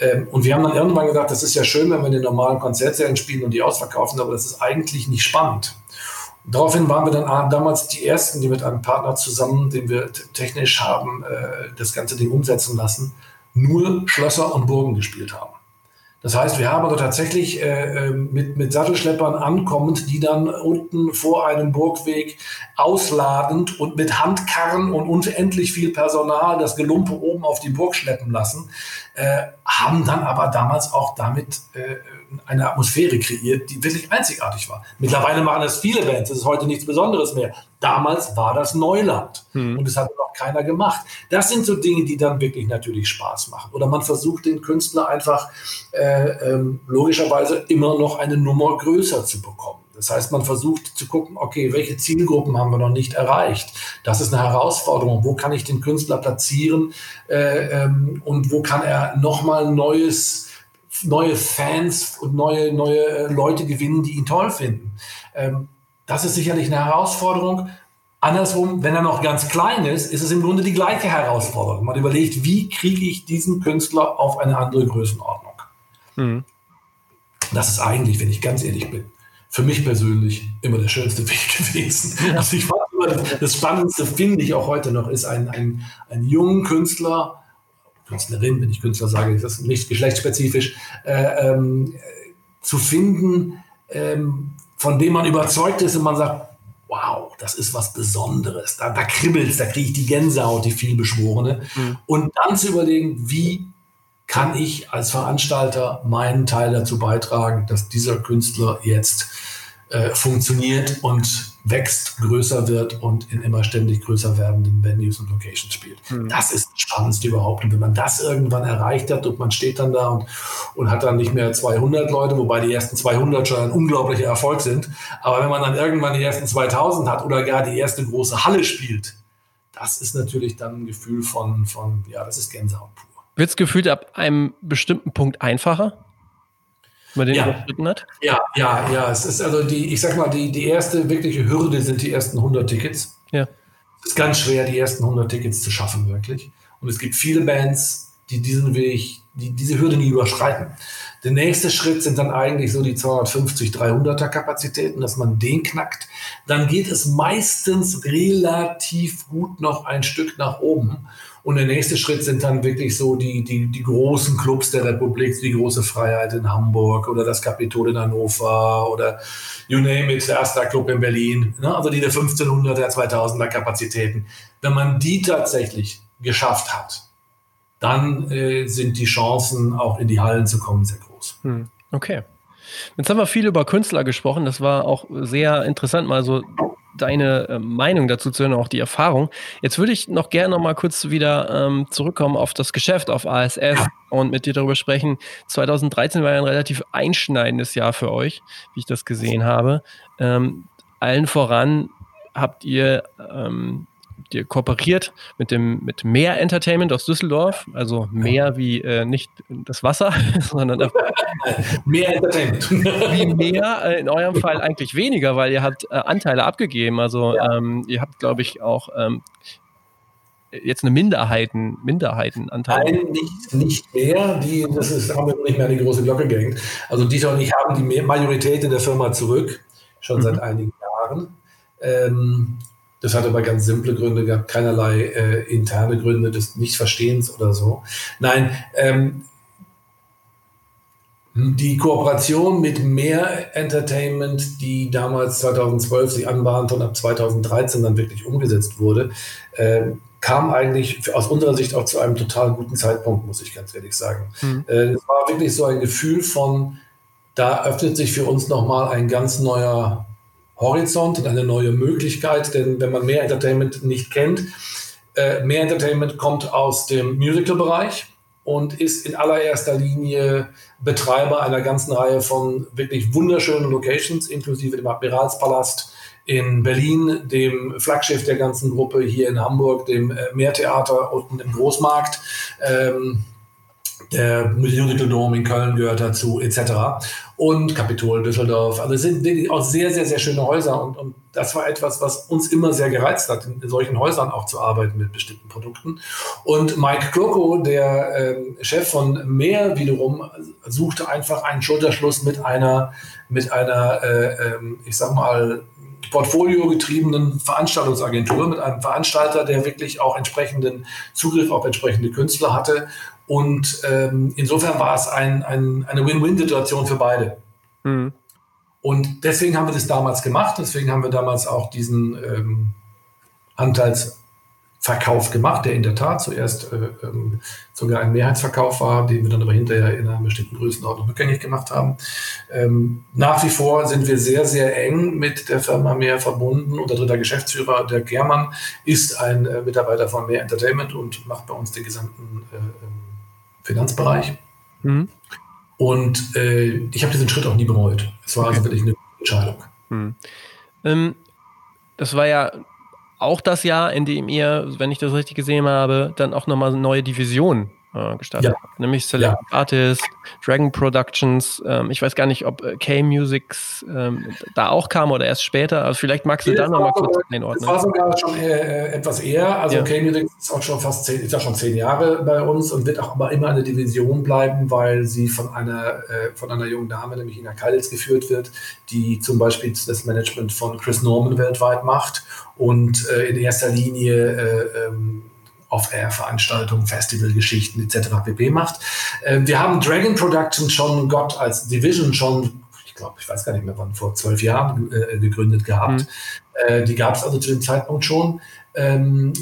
Ähm, und wir haben dann irgendwann gesagt, das ist ja schön, wenn wir in den normalen Konzertsälen spielen und die ausverkaufen, aber das ist eigentlich nicht spannend. Und daraufhin waren wir dann damals die Ersten, die mit einem Partner zusammen, den wir technisch haben, äh, das ganze Ding umsetzen lassen, nur Schlösser und Burgen gespielt haben. Das heißt, wir haben also tatsächlich äh, ähm, mit, mit Sattelschleppern ankommend, die dann unten vor einem Burgweg ausladend und mit Handkarren und unendlich viel Personal das Gelumpe oben auf die Burg schleppen lassen, äh, haben dann aber damals auch damit äh, eine Atmosphäre kreiert, die wirklich einzigartig war. Mittlerweile machen das viele Bands, das ist heute nichts Besonderes mehr. Damals war das Neuland hm. und es hat noch keiner gemacht. Das sind so Dinge, die dann wirklich natürlich Spaß machen. Oder man versucht den Künstler einfach äh, ähm, logischerweise immer noch eine Nummer größer zu bekommen. Das heißt, man versucht zu gucken, okay, welche Zielgruppen haben wir noch nicht erreicht? Das ist eine Herausforderung. Wo kann ich den Künstler platzieren äh, ähm, und wo kann er nochmal neues neue Fans und neue, neue äh, Leute gewinnen, die ihn toll finden. Ähm, das ist sicherlich eine Herausforderung. Andersrum, wenn er noch ganz klein ist, ist es im Grunde die gleiche Herausforderung. Man überlegt, wie kriege ich diesen Künstler auf eine andere Größenordnung? Mhm. Das ist eigentlich, wenn ich ganz ehrlich bin, für mich persönlich immer der schönste Weg gewesen. Also ich war immer, das Spannendste finde ich auch heute noch, ist ein, ein, ein jungen Künstler, Künstlerin, wenn ich Künstler sage, ist das nicht geschlechtsspezifisch, äh, ähm, zu finden, ähm, von dem man überzeugt ist und man sagt, wow, das ist was Besonderes, da, da kribbelt da kriege ich die Gänsehaut, die vielbeschworene. Mhm. Und dann zu überlegen, wie kann ich als Veranstalter meinen Teil dazu beitragen, dass dieser Künstler jetzt äh, funktioniert und wächst, größer wird und in immer ständig größer werdenden Venues und Locations spielt. Mhm. Das ist das Spannendste überhaupt. Und wenn man das irgendwann erreicht hat und man steht dann da und, und hat dann nicht mehr 200 Leute, wobei die ersten 200 schon ein unglaublicher Erfolg sind, aber wenn man dann irgendwann die ersten 2000 hat oder gar die erste große Halle spielt, das ist natürlich dann ein Gefühl von, von ja, das ist Gänsehaut pur.
Wird es gefühlt ab einem bestimmten Punkt einfacher? Man den ja. überschritten hat?
Ja, ja, ja. Es ist also die, ich sag mal, die, die erste wirkliche Hürde sind die ersten 100 Tickets. Ja. Es ist ganz schwer, die ersten 100 Tickets zu schaffen, wirklich. Und es gibt viele Bands, die diesen Weg, die diese Hürde nie überschreiten. Der nächste Schritt sind dann eigentlich so die 250, 300er Kapazitäten, dass man den knackt. Dann geht es meistens relativ gut noch ein Stück nach oben. Und der nächste Schritt sind dann wirklich so die, die, die großen Clubs der Republik, die große Freiheit in Hamburg oder das Kapitol in Hannover oder you name it, der Astra Club in Berlin. Ne? Also die der 1500er, 2000er Kapazitäten. Wenn man die tatsächlich geschafft hat, dann äh, sind die Chancen, auch in die Hallen zu kommen, sehr groß. Hm.
Okay. Jetzt haben wir viel über Künstler gesprochen. Das war auch sehr interessant, mal so deine äh, Meinung dazu zu hören, auch die Erfahrung. Jetzt würde ich noch gerne noch mal kurz wieder ähm, zurückkommen auf das Geschäft, auf ASF und mit dir darüber sprechen. 2013 war ja ein relativ einschneidendes Jahr für euch, wie ich das gesehen habe. Ähm, allen voran habt ihr ähm, ihr kooperiert mit dem mit Meer Entertainment aus Düsseldorf, also Meer wie äh, nicht das Wasser, sondern Meer Entertainment. wie Meer, äh, in eurem Fall eigentlich weniger, weil ihr habt äh, Anteile abgegeben. Also ja. ähm, ihr habt, glaube ich, auch ähm, jetzt eine Minderheiten, Minderheitenanteil.
Nein, nicht, nicht mehr. Die, das ist, haben wir nicht mehr an die große Glocke gehängt. Also Dieter und ich haben die Majorität in der Firma zurück, schon mhm. seit einigen Jahren. Ähm, das hat aber ganz simple Gründe gehabt, keinerlei äh, interne Gründe des Nichtverstehens oder so. Nein, ähm, die Kooperation mit mehr Entertainment, die damals 2012 sich anbahnte und ab 2013 dann wirklich umgesetzt wurde, äh, kam eigentlich aus unserer Sicht auch zu einem total guten Zeitpunkt, muss ich ganz ehrlich sagen. Mhm. Äh, es war wirklich so ein Gefühl von, da öffnet sich für uns nochmal ein ganz neuer Horizont und eine neue Möglichkeit, denn wenn man mehr Entertainment nicht kennt, äh, mehr Entertainment kommt aus dem Musical-Bereich und ist in allererster Linie Betreiber einer ganzen Reihe von wirklich wunderschönen Locations, inklusive dem Admiralspalast in Berlin, dem Flaggschiff der ganzen Gruppe hier in Hamburg, dem äh, Meertheater unten im Großmarkt. Ähm, der Musical Dome in Köln gehört dazu, etc. Und Kapitol Düsseldorf. Also es sind wirklich auch sehr, sehr, sehr schöne Häuser. Und, und das war etwas, was uns immer sehr gereizt hat, in solchen Häusern auch zu arbeiten mit bestimmten Produkten. Und Mike Kloko, der äh, Chef von Mehr wiederum, suchte einfach einen Schulterschluss mit einer, mit einer, äh, äh, ich sag mal, portfoliogetriebenen Veranstaltungsagentur, mit einem Veranstalter, der wirklich auch entsprechenden Zugriff auf entsprechende Künstler hatte. Und ähm, insofern war es ein, ein, eine Win-Win-Situation für beide. Mhm. Und deswegen haben wir das damals gemacht. Deswegen haben wir damals auch diesen ähm, Anteils Verkauf gemacht, der in der Tat zuerst äh, ähm, sogar ein Mehrheitsverkauf war, den wir dann aber hinterher in einer bestimmten Größenordnung rückgängig gemacht haben. Ähm, nach wie vor sind wir sehr, sehr eng mit der Firma Mehr verbunden. Unser dritter Geschäftsführer, der Germann, ist ein äh, Mitarbeiter von Mehr Entertainment und macht bei uns den gesamten äh, ähm, Finanzbereich. Mhm. Und äh, ich habe diesen Schritt auch nie bereut. Es war also wirklich eine Entscheidung. Mhm.
Ähm, das war ja auch das Jahr, in dem ihr, wenn ich das richtig gesehen habe, dann auch nochmal eine neue Division äh, gestartet ja. habt, nämlich Select ja. Artist, Dragon Productions. Ähm, ich weiß gar nicht, ob äh, K-Musics ähm, da auch kam oder erst später. Also vielleicht magst du nee, da nochmal kurz
den Ordnen. Das war sogar schon äh, etwas eher. Also ja. K-Musics ist auch schon fast zehn, ist ja schon zehn Jahre bei uns und wird auch aber immer eine Division bleiben, weil sie von einer, äh, von einer jungen Dame, nämlich Ina Kallitz, geführt wird, die zum Beispiel das Management von Chris Norman weltweit macht und äh, in erster Linie äh, ähm, Off-Air-Veranstaltungen, Festivalgeschichten etc. pp. macht. Äh, wir haben Dragon Productions schon, Gott, als Division schon, ich glaube, ich weiß gar nicht mehr wann, vor zwölf Jahren äh, gegründet gehabt. Mhm. Äh, die gab es also zu dem Zeitpunkt schon. Ähm,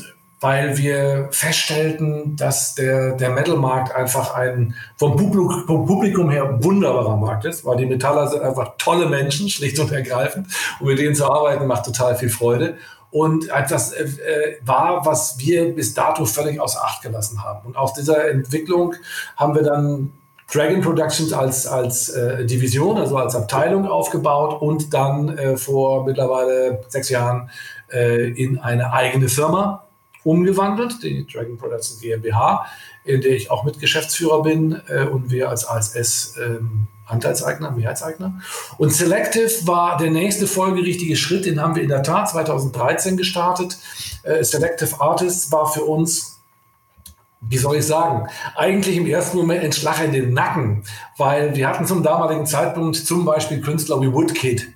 weil wir feststellten, dass der, der Metal-Markt einfach ein vom Publikum, vom Publikum her wunderbarer Markt ist, weil die Metaller sind einfach tolle Menschen, schlicht und ergreifend. Und mit denen zu arbeiten macht total viel Freude und etwas äh, äh, war, was wir bis dato völlig außer Acht gelassen haben. Und aus dieser Entwicklung haben wir dann Dragon Productions als, als äh, Division, also als Abteilung aufgebaut und dann äh, vor mittlerweile sechs Jahren äh, in eine eigene Firma umgewandelt, die Dragon Productions GmbH, in der ich auch Mitgeschäftsführer bin äh, und wir als ASS ähm, Anteilseigner, Mehrheitseigner. Und Selective war der nächste folgerichtige Schritt, den haben wir in der Tat 2013 gestartet. Äh, Selective Artists war für uns wie soll ich sagen, eigentlich im ersten Moment ein Schlag in den Nacken, weil wir hatten zum damaligen Zeitpunkt zum Beispiel Künstler wie Woodkid,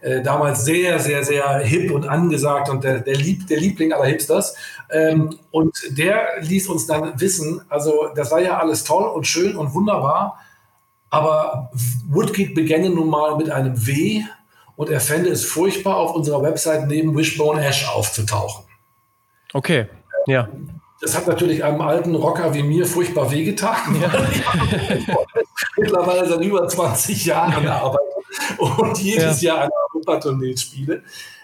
äh, damals sehr, sehr, sehr hip und angesagt und der, der, Lieb, der Liebling aller Hipsters. Ähm, und der ließ uns dann wissen, also das war ja alles toll und schön und wunderbar, aber Woodkid begänge nun mal mit einem W und er fände es furchtbar, auf unserer Website neben Wishbone Ash aufzutauchen.
Okay, ja.
Das hat natürlich einem alten Rocker wie mir furchtbar wehgetan. Ja. Mittlerweile seit über 20 Jahren ja. arbeite und jedes ja. Jahr eine Europatournee spiele.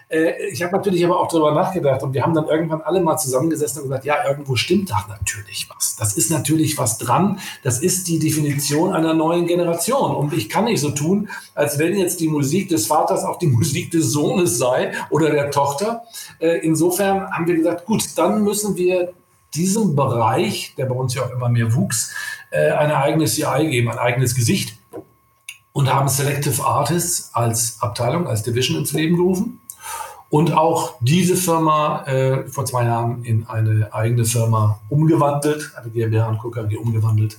Äh, ich habe natürlich aber auch darüber nachgedacht und wir haben dann irgendwann alle mal zusammengesessen und gesagt, ja, irgendwo stimmt da natürlich was. Das ist natürlich was dran. Das ist die Definition einer neuen Generation. Und ich kann nicht so tun, als wenn jetzt die Musik des Vaters auch die Musik des Sohnes sei oder der Tochter. Äh, insofern haben wir gesagt, gut, dann müssen wir diesem Bereich, der bei uns ja auch immer mehr wuchs, äh, ein eigenes CI geben, ein eigenes Gesicht und haben Selective Artists als Abteilung, als Division ins Leben gerufen und auch diese Firma äh, vor zwei Jahren in eine eigene Firma umgewandelt, eine GmbH und KKG umgewandelt,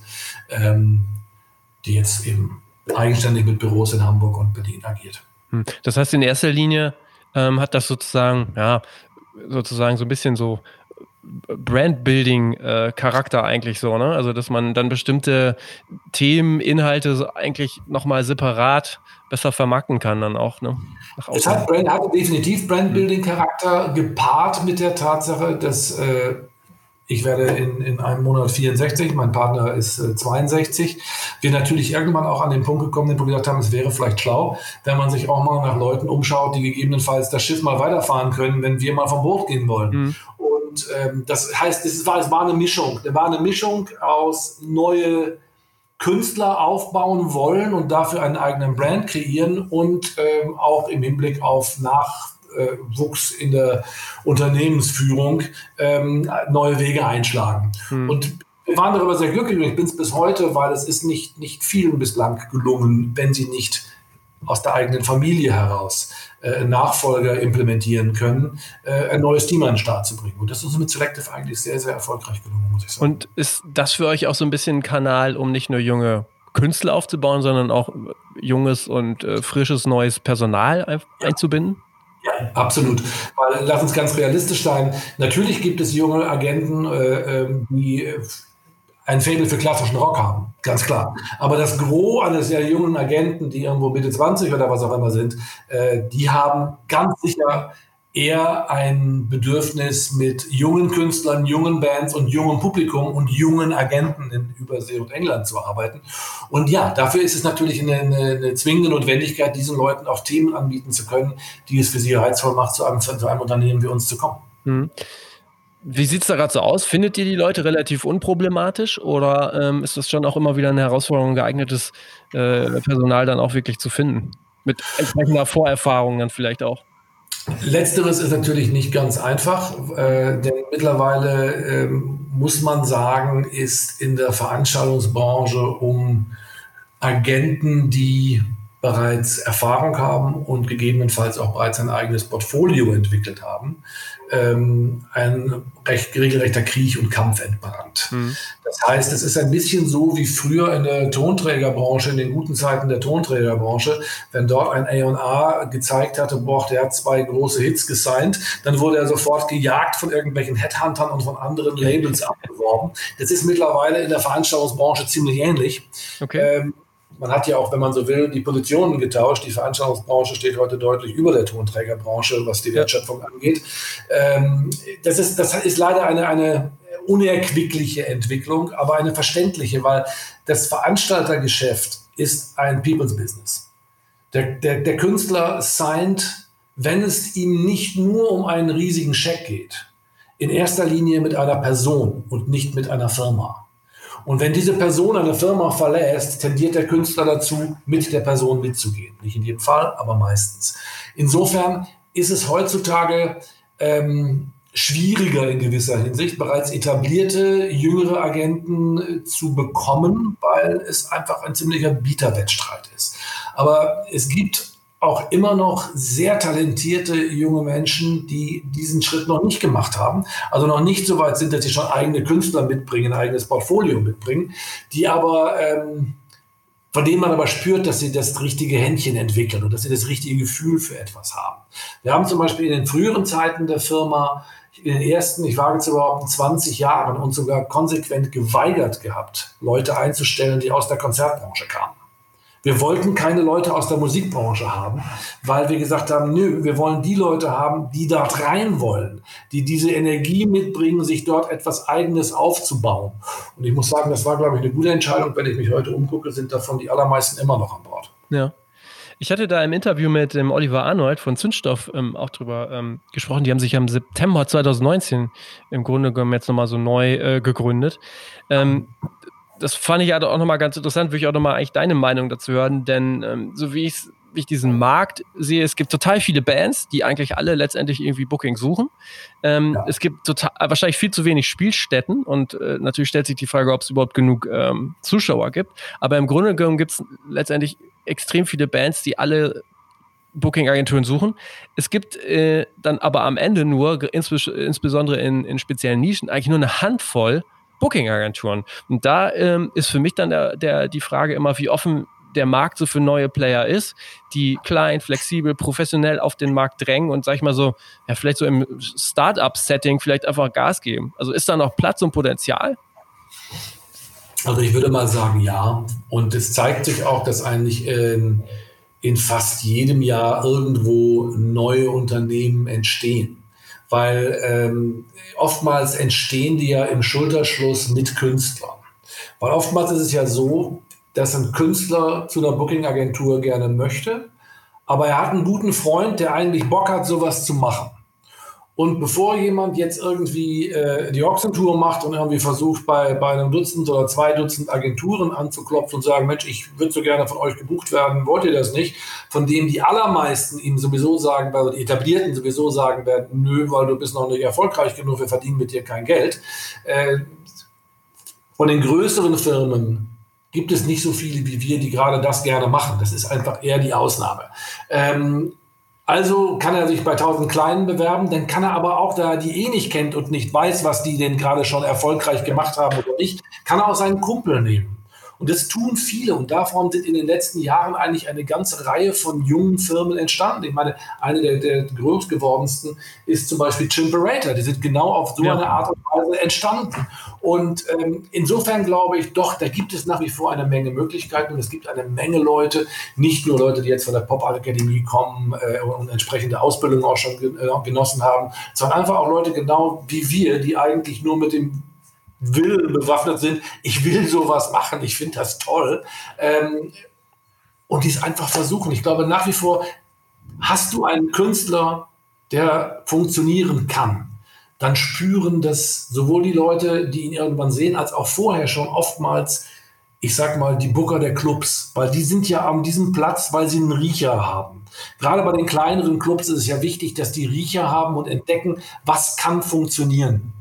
ähm, die jetzt eben eigenständig mit Büros in Hamburg und Berlin agiert.
Hm. Das heißt, in erster Linie ähm, hat das sozusagen, ja, sozusagen so ein bisschen so Brandbuilding-Charakter äh, eigentlich so, ne? Also, dass man dann bestimmte Themen, Inhalte eigentlich nochmal separat besser vermarkten kann, dann auch, ne?
Es hat, Brand, hat definitiv Brandbuilding-Charakter gepaart mit der Tatsache, dass äh, ich werde in, in einem Monat 64, mein Partner ist äh, 62. Wir natürlich irgendwann auch an den Punkt gekommen sind, wo wir gesagt haben, es wäre vielleicht schlau, wenn man sich auch mal nach Leuten umschaut, die gegebenenfalls das Schiff mal weiterfahren können, wenn wir mal vom Boot gehen wollen. Mhm. Und ähm, das heißt, es war, es war eine Mischung. Es war eine Mischung aus neue Künstler aufbauen wollen und dafür einen eigenen Brand kreieren und ähm, auch im Hinblick auf Nachwuchs in der Unternehmensführung ähm, neue Wege einschlagen. Hm. Und wir waren darüber sehr glücklich und ich bin es bis heute, weil es ist nicht, nicht vielen bislang gelungen, wenn sie nicht aus der eigenen Familie heraus äh, Nachfolger implementieren können, äh, ein neues Team an den Start zu bringen. Und das ist uns mit Selective eigentlich sehr, sehr erfolgreich gelungen, muss ich sagen.
Und ist das für euch auch so ein bisschen ein Kanal, um nicht nur junge Künstler aufzubauen, sondern auch junges und äh, frisches neues Personal ein ja.
Ja, absolut. Weil, lass uns ganz realistisch sein. Natürlich gibt es junge Agenten, äh, ähm, die ein Faible für klassischen Rock haben, ganz klar. Aber das Gros eines sehr jungen Agenten, die irgendwo Mitte 20 oder was auch immer sind, äh, die haben ganz sicher eher ein Bedürfnis mit jungen Künstlern, jungen Bands und jungem Publikum und jungen Agenten in Übersee und England zu arbeiten. Und ja, dafür ist es natürlich eine, eine, eine zwingende Notwendigkeit, diesen Leuten auch Themen anbieten zu können, die es für sie reizvoll macht, zu einem, zu einem Unternehmen wie uns zu kommen. Mhm.
Wie sieht es da gerade so aus? Findet ihr die Leute relativ unproblematisch oder ähm, ist das schon auch immer wieder eine Herausforderung, geeignetes äh, Personal dann auch wirklich zu finden? Mit entsprechender Vorerfahrung dann vielleicht auch?
Letzteres ist natürlich nicht ganz einfach, äh, denn mittlerweile äh, muss man sagen, ist in der Veranstaltungsbranche um Agenten, die bereits Erfahrung haben und gegebenenfalls auch bereits ein eigenes Portfolio entwickelt haben, ähm, ein recht regelrechter Krieg und Kampf entbrannt. Mhm. Das heißt, es ist ein bisschen so wie früher in der Tonträgerbranche, in den guten Zeiten der Tonträgerbranche, wenn dort ein A&A gezeigt hatte, boah, der hat zwei große Hits gesigned, dann wurde er sofort gejagt von irgendwelchen Headhuntern und von anderen Labels abgeworben. Das ist mittlerweile in der Veranstaltungsbranche ziemlich ähnlich. Okay. Ähm, man hat ja auch, wenn man so will, die Positionen getauscht. Die Veranstaltungsbranche steht heute deutlich über der Tonträgerbranche, was die Wertschöpfung angeht. Ähm, das, ist, das ist leider eine, eine unerquickliche Entwicklung, aber eine verständliche, weil das Veranstaltergeschäft ist ein People's Business. Der, der, der Künstler signed, wenn es ihm nicht nur um einen riesigen Scheck geht, in erster Linie mit einer Person und nicht mit einer Firma. Und wenn diese Person eine Firma verlässt, tendiert der Künstler dazu, mit der Person mitzugehen. Nicht in jedem Fall, aber meistens. Insofern ist es heutzutage ähm, schwieriger in gewisser Hinsicht, bereits etablierte, jüngere Agenten äh, zu bekommen, weil es einfach ein ziemlicher Bieterwettstreit ist. Aber es gibt auch immer noch sehr talentierte junge Menschen, die diesen Schritt noch nicht gemacht haben, also noch nicht so weit sind, dass sie schon eigene Künstler mitbringen, ein eigenes Portfolio mitbringen, die aber ähm, von denen man aber spürt, dass sie das richtige Händchen entwickeln und dass sie das richtige Gefühl für etwas haben. Wir haben zum Beispiel in den früheren Zeiten der Firma, in den ersten, ich wage zu behaupten, 20 Jahren uns sogar konsequent geweigert gehabt, Leute einzustellen, die aus der Konzertbranche kamen. Wir wollten keine Leute aus der Musikbranche haben, weil wir gesagt haben, nö, wir wollen die Leute haben, die dort rein wollen, die diese Energie mitbringen, sich dort etwas Eigenes aufzubauen. Und ich muss sagen, das war, glaube ich, eine gute Entscheidung. Wenn ich mich heute umgucke, sind davon die allermeisten immer noch an Bord.
Ja. Ich hatte da im Interview mit dem Oliver Arnold von Zündstoff ähm, auch drüber ähm, gesprochen. Die haben sich am September 2019 im Grunde genommen jetzt nochmal so neu äh, gegründet. Ähm, das fand ich auch nochmal ganz interessant, würde ich auch nochmal eigentlich deine Meinung dazu hören, denn ähm, so wie, wie ich diesen Markt sehe, es gibt total viele Bands, die eigentlich alle letztendlich irgendwie Booking suchen. Ähm, ja. Es gibt total, wahrscheinlich viel zu wenig Spielstätten und äh, natürlich stellt sich die Frage, ob es überhaupt genug ähm, Zuschauer gibt. Aber im Grunde genommen gibt es letztendlich extrem viele Bands, die alle Booking-Agenturen suchen. Es gibt äh, dann aber am Ende nur, insbes insbesondere in, in speziellen Nischen, eigentlich nur eine Handvoll Booking-Agenturen. Und da ähm, ist für mich dann der, der, die Frage immer, wie offen der Markt so für neue Player ist, die klein, flexibel, professionell auf den Markt drängen und sag ich mal so, ja, vielleicht so im Start-up-Setting vielleicht einfach Gas geben. Also ist da noch Platz und Potenzial?
Also ich würde mal sagen, ja. Und es zeigt sich auch, dass eigentlich in, in fast jedem Jahr irgendwo neue Unternehmen entstehen weil ähm, oftmals entstehen die ja im Schulterschluss mit Künstlern. Weil oftmals ist es ja so, dass ein Künstler zu einer Booking-Agentur gerne möchte, aber er hat einen guten Freund, der eigentlich Bock hat, sowas zu machen. Und bevor jemand jetzt irgendwie äh, die Ochsentour macht und irgendwie versucht, bei, bei einem Dutzend oder zwei Dutzend Agenturen anzuklopfen und sagen, Mensch, ich würde so gerne von euch gebucht werden, wollt ihr das nicht? Von dem die allermeisten ihm sowieso sagen, weil die Etablierten sowieso sagen werden, nö, weil du bist noch nicht erfolgreich genug, wir verdienen mit dir kein Geld. Äh, von den größeren Firmen gibt es nicht so viele wie wir, die gerade das gerne machen. Das ist einfach eher die Ausnahme. Ähm, also kann er sich bei tausend Kleinen bewerben, dann kann er aber auch, da er die eh nicht kennt und nicht weiß, was die denn gerade schon erfolgreich gemacht haben oder nicht, kann er auch seinen Kumpel nehmen. Und das tun viele. Und davon sind in den letzten Jahren eigentlich eine ganze Reihe von jungen Firmen entstanden. Ich meine, eine der, der größt gewordensten ist zum Beispiel Chimperator. Die sind genau auf so ja. eine Art und Weise entstanden. Und ähm, insofern glaube ich doch, da gibt es nach wie vor eine Menge Möglichkeiten. Und es gibt eine Menge Leute, nicht nur Leute, die jetzt von der Pop-Akademie kommen äh, und entsprechende Ausbildung auch schon äh, genossen haben, sondern einfach auch Leute genau wie wir, die eigentlich nur mit dem Willen bewaffnet sind, ich will sowas machen, ich finde das toll. Ähm, und die es einfach versuchen. Ich glaube nach wie vor, hast du einen Künstler, der funktionieren kann, dann spüren das sowohl die Leute, die ihn irgendwann sehen, als auch vorher schon oftmals, ich sag mal, die Booker der Clubs, weil die sind ja an diesem Platz, weil sie einen Riecher haben. Gerade bei den kleineren Clubs ist es ja wichtig, dass die Riecher haben und entdecken, was kann funktionieren.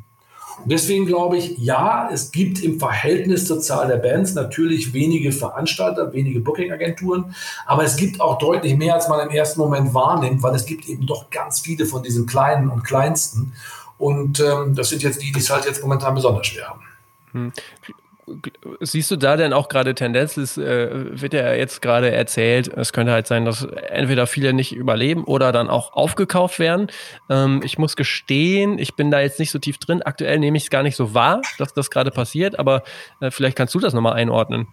Deswegen glaube ich, ja, es gibt im Verhältnis zur Zahl der Bands natürlich wenige Veranstalter, wenige Booking-Agenturen, aber es gibt auch deutlich mehr, als man im ersten Moment wahrnimmt, weil es gibt eben doch ganz viele von diesen kleinen und kleinsten. Und ähm, das sind jetzt die, die es halt jetzt momentan besonders schwer haben. Hm.
Siehst du da denn auch gerade Tendenz? Es äh, wird ja jetzt gerade erzählt, es könnte halt sein, dass entweder viele nicht überleben oder dann auch aufgekauft werden. Ähm, ich muss gestehen, ich bin da jetzt nicht so tief drin. Aktuell nehme ich es gar nicht so wahr, dass das gerade passiert, aber äh, vielleicht kannst du das nochmal einordnen.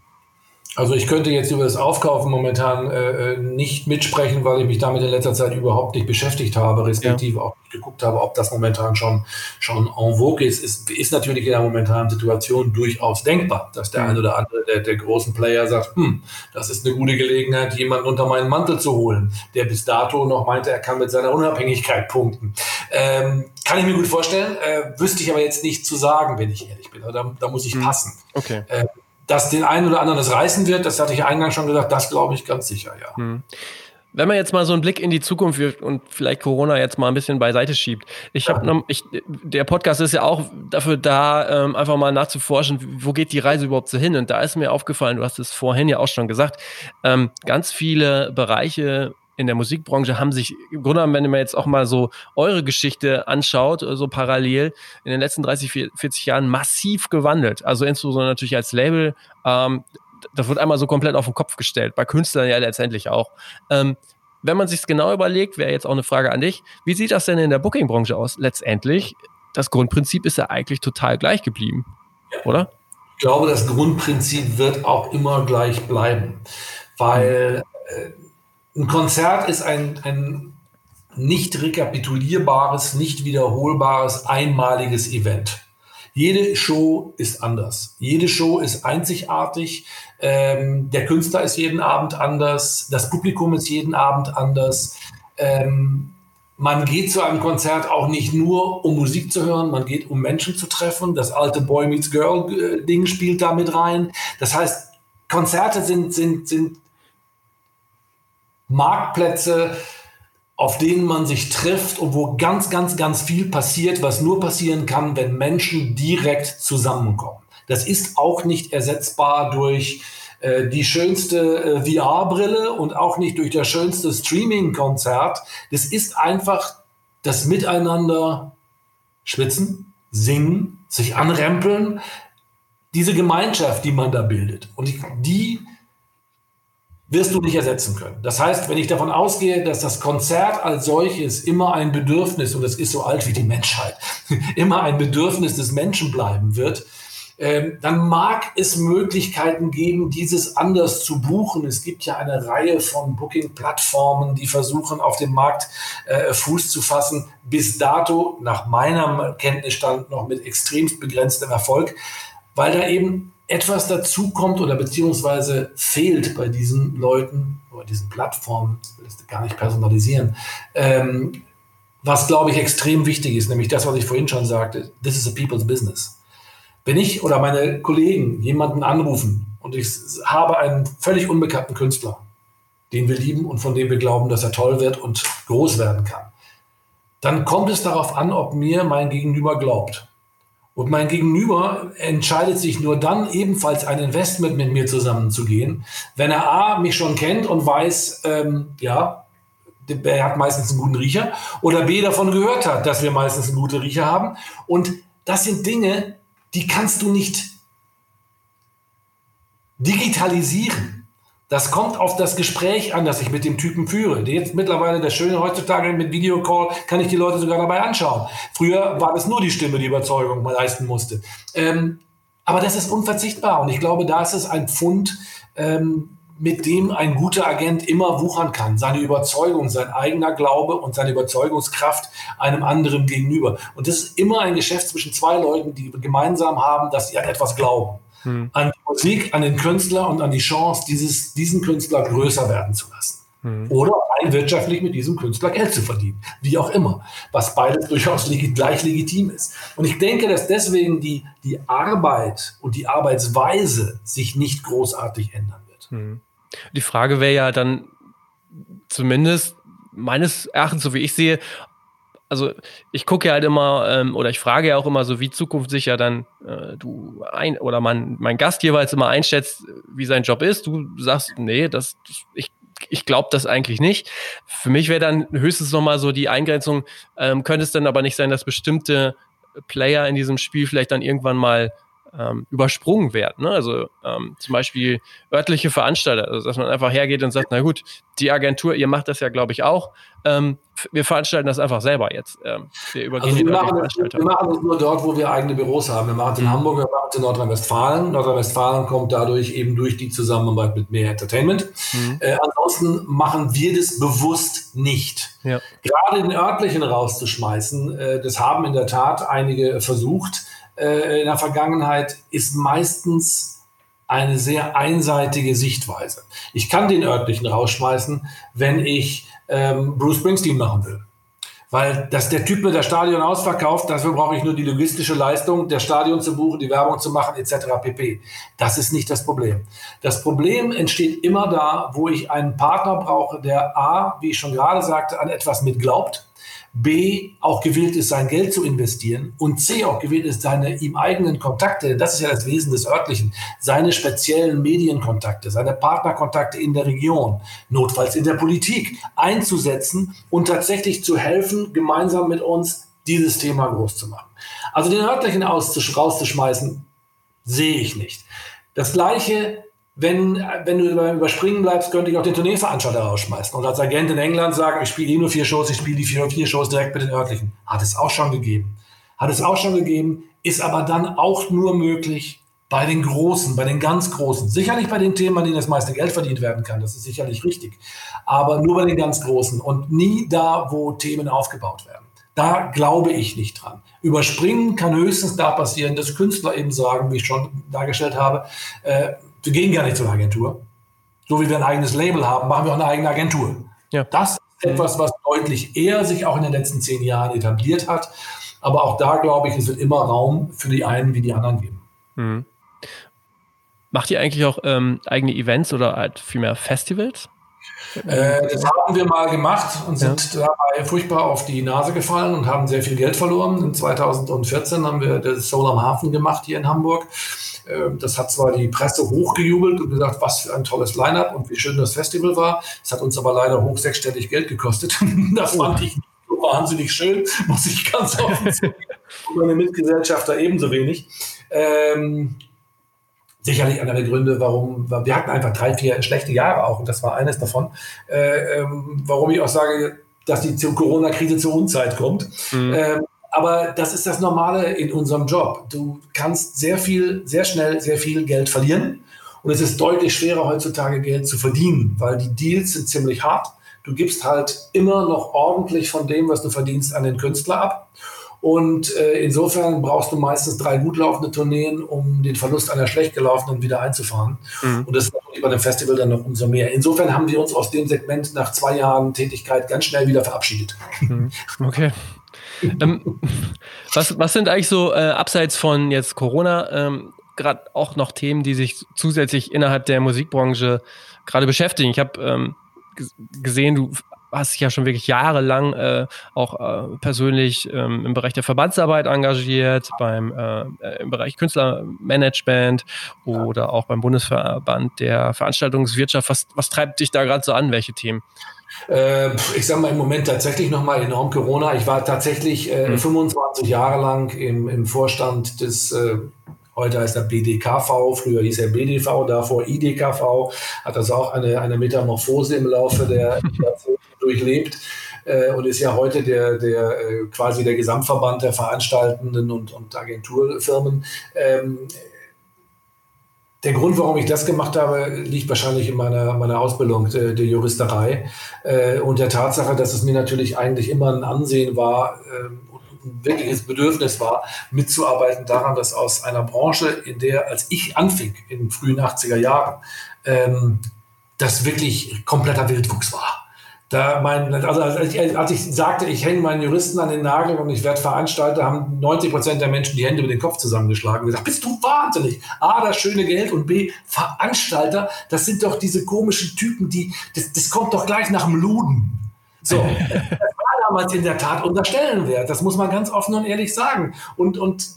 Also ich könnte jetzt über das Aufkaufen momentan äh, äh, nicht mitsprechen, weil ich mich damit in letzter Zeit überhaupt nicht beschäftigt habe, respektive ja. auch nicht geguckt habe, ob das momentan schon, schon en vogue ist. ist. Ist natürlich in der momentanen Situation durchaus denkbar, dass der mhm. eine oder andere der, der großen Player sagt, hm, das ist eine gute Gelegenheit, jemanden unter meinen Mantel zu holen, der bis dato noch meinte, er kann mit seiner Unabhängigkeit punkten. Ähm, kann ich mir gut vorstellen, äh, wüsste ich aber jetzt nicht zu sagen, wenn ich ehrlich bin. Also da, da muss ich mhm. passen.
Okay.
Äh, dass den einen oder anderen das reißen wird, das hatte ich eingangs schon gesagt, das glaube ich ganz sicher, ja. Hm.
Wenn man jetzt mal so einen Blick in die Zukunft wirft und vielleicht Corona jetzt mal ein bisschen beiseite schiebt. Ich habe noch, ich, der Podcast ist ja auch dafür da, ähm, einfach mal nachzuforschen, wo geht die Reise überhaupt so hin? Und da ist mir aufgefallen, du hast es vorhin ja auch schon gesagt, ähm, ganz viele Bereiche in der Musikbranche haben sich im Grunde genommen, wenn man jetzt auch mal so eure Geschichte anschaut, so parallel in den letzten 30, 40 Jahren massiv gewandelt. Also insbesondere natürlich als Label. Ähm, das wird einmal so komplett auf den Kopf gestellt. Bei Künstlern ja letztendlich auch. Ähm, wenn man sich es genau überlegt, wäre jetzt auch eine Frage an dich. Wie sieht das denn in der Booking-Branche aus? Letztendlich, das Grundprinzip ist ja eigentlich total gleich geblieben, oder?
Ich glaube, das Grundprinzip wird auch immer gleich bleiben, weil äh, ein Konzert ist ein, ein nicht rekapitulierbares, nicht wiederholbares, einmaliges Event. Jede Show ist anders. Jede Show ist einzigartig. Ähm, der Künstler ist jeden Abend anders. Das Publikum ist jeden Abend anders. Ähm, man geht zu einem Konzert auch nicht nur, um Musik zu hören, man geht, um Menschen zu treffen. Das alte Boy Meets Girl-Ding äh, spielt da mit rein. Das heißt, Konzerte sind, sind, sind Marktplätze, auf denen man sich trifft und wo ganz, ganz, ganz viel passiert, was nur passieren kann, wenn Menschen direkt zusammenkommen. Das ist auch nicht ersetzbar durch äh, die schönste äh, VR-Brille und auch nicht durch das schönste Streaming-Konzert. Das ist einfach das Miteinander schwitzen, singen, sich anrempeln, diese Gemeinschaft, die man da bildet. Und die wirst du nicht ersetzen können. Das heißt, wenn ich davon ausgehe, dass das Konzert als solches immer ein Bedürfnis, und es ist so alt wie die Menschheit, immer ein Bedürfnis des Menschen bleiben wird, ähm, dann mag es Möglichkeiten geben, dieses anders zu buchen. Es gibt ja eine Reihe von Booking-Plattformen, die versuchen, auf dem Markt äh, Fuß zu fassen. Bis dato, nach meinem Kenntnisstand, noch mit extremst begrenztem Erfolg, weil da eben etwas dazukommt oder beziehungsweise fehlt bei diesen Leuten oder diesen Plattformen, will das gar nicht personalisieren, ähm, was glaube ich extrem wichtig ist, nämlich das, was ich vorhin schon sagte, this is a people's business. Wenn ich oder meine Kollegen jemanden anrufen und ich habe einen völlig unbekannten Künstler, den wir lieben und von dem wir glauben, dass er toll wird und groß werden kann, dann kommt es darauf an, ob mir mein Gegenüber glaubt. Und mein Gegenüber entscheidet sich nur dann, ebenfalls ein Investment mit mir zusammenzugehen, wenn er A, mich schon kennt und weiß, ähm, ja, er hat meistens einen guten Riecher, oder B, davon gehört hat, dass wir meistens einen guten Riecher haben. Und das sind Dinge, die kannst du nicht digitalisieren. Das kommt auf das Gespräch an, das ich mit dem Typen führe. Jetzt mittlerweile das Schöne heutzutage mit Videocall kann ich die Leute sogar dabei anschauen. Früher war das nur die Stimme, die Überzeugung leisten musste. Ähm, aber das ist unverzichtbar und ich glaube, da ist es ein Pfund, ähm, mit dem ein guter Agent immer wuchern kann. Seine Überzeugung, sein eigener Glaube und seine Überzeugungskraft einem anderen gegenüber. Und das ist immer ein Geschäft zwischen zwei Leuten, die gemeinsam haben, dass sie an etwas glauben. Hm. An die Musik, an den Künstler und an die Chance, dieses, diesen Künstler größer werden zu lassen. Hm. Oder rein wirtschaftlich mit diesem Künstler Geld zu verdienen. Wie auch immer. Was beides durchaus legit, gleich legitim ist. Und ich denke, dass deswegen die, die Arbeit und die Arbeitsweise sich nicht großartig ändern wird. Hm.
Die Frage wäre ja dann zumindest meines Erachtens, so wie ich sehe, also ich gucke ja halt immer ähm, oder ich frage ja auch immer so, wie zukunftssicher dann äh, du ein oder mein, mein Gast jeweils immer einschätzt, wie sein Job ist. Du sagst, nee, das, ich, ich glaube das eigentlich nicht. Für mich wäre dann höchstens nochmal so die Eingrenzung, ähm, könnte es dann aber nicht sein, dass bestimmte Player in diesem Spiel vielleicht dann irgendwann mal ähm, übersprungen werden. Ne? Also ähm, zum Beispiel örtliche Veranstalter, also dass man einfach hergeht und sagt, na gut, die Agentur, ihr macht das ja, glaube ich, auch. Ähm, wir veranstalten das einfach selber jetzt. Ähm,
wir übergehen also wir, machen das, wir machen das nur dort, wo wir eigene Büros haben. Wir machen es in mhm. Hamburg, wir machen es in Nordrhein-Westfalen. Nordrhein-Westfalen kommt dadurch eben durch die Zusammenarbeit mit mehr Entertainment. Mhm. Äh, ansonsten machen wir das bewusst nicht. Ja. Gerade den örtlichen rauszuschmeißen, äh, das haben in der Tat einige versucht äh, in der Vergangenheit ist meistens eine sehr einseitige Sichtweise. Ich kann den örtlichen rausschmeißen, wenn ich ähm, Bruce Springsteen machen will. Weil dass der Typ mit der Stadion ausverkauft, dafür brauche ich nur die logistische Leistung, der Stadion zu buchen, die Werbung zu machen, etc. pp. Das ist nicht das Problem. Das Problem entsteht immer da, wo ich einen Partner brauche, der A, wie ich schon gerade sagte, an etwas mit glaubt B auch gewillt ist, sein Geld zu investieren und C auch gewillt ist, seine ihm eigenen Kontakte, das ist ja das Wesen des Örtlichen, seine speziellen Medienkontakte, seine Partnerkontakte in der Region, notfalls in der Politik einzusetzen und tatsächlich zu helfen, gemeinsam mit uns dieses Thema groß zu machen. Also den Örtlichen rauszuschmeißen, sehe ich nicht. Das Gleiche wenn, wenn du beim Überspringen bleibst, könnte ich auch den Tourneeveranstalter rausschmeißen und als Agent in England sagen, ich spiele eh nur vier Shows, ich spiele die vier, vier Shows direkt mit den örtlichen. Hat es auch schon gegeben. Hat es auch schon gegeben, ist aber dann auch nur möglich bei den Großen, bei den ganz Großen. Sicherlich bei den Themen, an denen das meiste Geld verdient werden kann, das ist sicherlich richtig. Aber nur bei den ganz Großen und nie da, wo Themen aufgebaut werden. Da glaube ich nicht dran. Überspringen kann höchstens da passieren, dass Künstler eben sagen, wie ich schon dargestellt habe, äh, wir gehen gar nicht zur Agentur. So wie wir ein eigenes Label haben, machen wir auch eine eigene Agentur. Ja. Das ist etwas, was deutlich eher sich auch in den letzten zehn Jahren etabliert hat. Aber auch da glaube ich, es wird immer Raum für die einen wie die anderen geben. Mhm.
Macht ihr eigentlich auch ähm, eigene Events oder halt vielmehr Festivals?
Äh, das haben wir mal gemacht und sind ja. dabei furchtbar auf die Nase gefallen und haben sehr viel Geld verloren. In 2014 haben wir das Soul am Hafen gemacht hier in Hamburg. Ähm, das hat zwar die Presse hochgejubelt und gesagt, was für ein tolles Line-up und wie schön das Festival war. Es hat uns aber leider hoch sechsstellig Geld gekostet. das fand ich so wahnsinnig schön, muss ich ganz offen sagen. Und meine Mitgesellschafter ebenso wenig. Ähm, sicherlich einer der Gründe, warum wir hatten einfach drei, vier schlechte Jahre auch und das war eines davon, äh, ähm, warum ich auch sage, dass die Corona-Krise zur Unzeit kommt. Mhm. Ähm, aber das ist das Normale in unserem Job. Du kannst sehr viel, sehr schnell sehr viel Geld verlieren. Und es ist deutlich schwerer heutzutage Geld zu verdienen, weil die Deals sind ziemlich hart. Du gibst halt immer noch ordentlich von dem, was du verdienst, an den Künstler ab. Und äh, insofern brauchst du meistens drei gut laufende Tourneen, um den Verlust einer schlecht gelaufenen wieder einzufahren. Mhm. Und das ist bei dem Festival dann noch umso mehr. Insofern haben wir uns aus dem Segment nach zwei Jahren Tätigkeit ganz schnell wieder verabschiedet.
Mhm. Okay ähm, was, was sind eigentlich so äh, abseits von jetzt Corona ähm, gerade auch noch Themen, die sich zusätzlich innerhalb der Musikbranche gerade beschäftigen? Ich habe ähm, gesehen, du hast dich ja schon wirklich jahrelang äh, auch äh, persönlich ähm, im Bereich der Verbandsarbeit engagiert, beim äh, im Bereich Künstlermanagement oder auch beim Bundesverband der Veranstaltungswirtschaft. Was, was treibt dich da gerade so an? Welche Themen?
Äh, ich sage mal im Moment tatsächlich nochmal enorm Corona. Ich war tatsächlich äh, mhm. 25 Jahre lang im, im Vorstand des äh, Heute heißt er BDKV, früher hieß er BDV, davor IDKV, hat also auch eine, eine Metamorphose im Laufe der Jahrzehnte durchlebt äh, und ist ja heute der, der äh, quasi der Gesamtverband der Veranstaltenden und, und Agenturfirmen. Ähm, der Grund, warum ich das gemacht habe, liegt wahrscheinlich in meiner, meiner Ausbildung der, der Juristerei. Äh, und der Tatsache, dass es mir natürlich eigentlich immer ein Ansehen war äh, ein wirkliches Bedürfnis war, mitzuarbeiten daran, dass aus einer Branche, in der, als ich anfing, in den frühen 80er Jahren, ähm, das wirklich kompletter Wildwuchs war da mein, also als ich, als ich sagte, ich hänge meinen Juristen an den Nagel und ich werde Veranstalter, haben 90 Prozent der Menschen die Hände über den Kopf zusammengeschlagen und gesagt, bist du wahnsinnig? A, das schöne Geld und B, Veranstalter, das sind doch diese komischen Typen, die, das, das kommt doch gleich nach dem Luden. So, das war damals in der Tat unser Stellenwert, das muss man ganz offen und ehrlich sagen. Und, und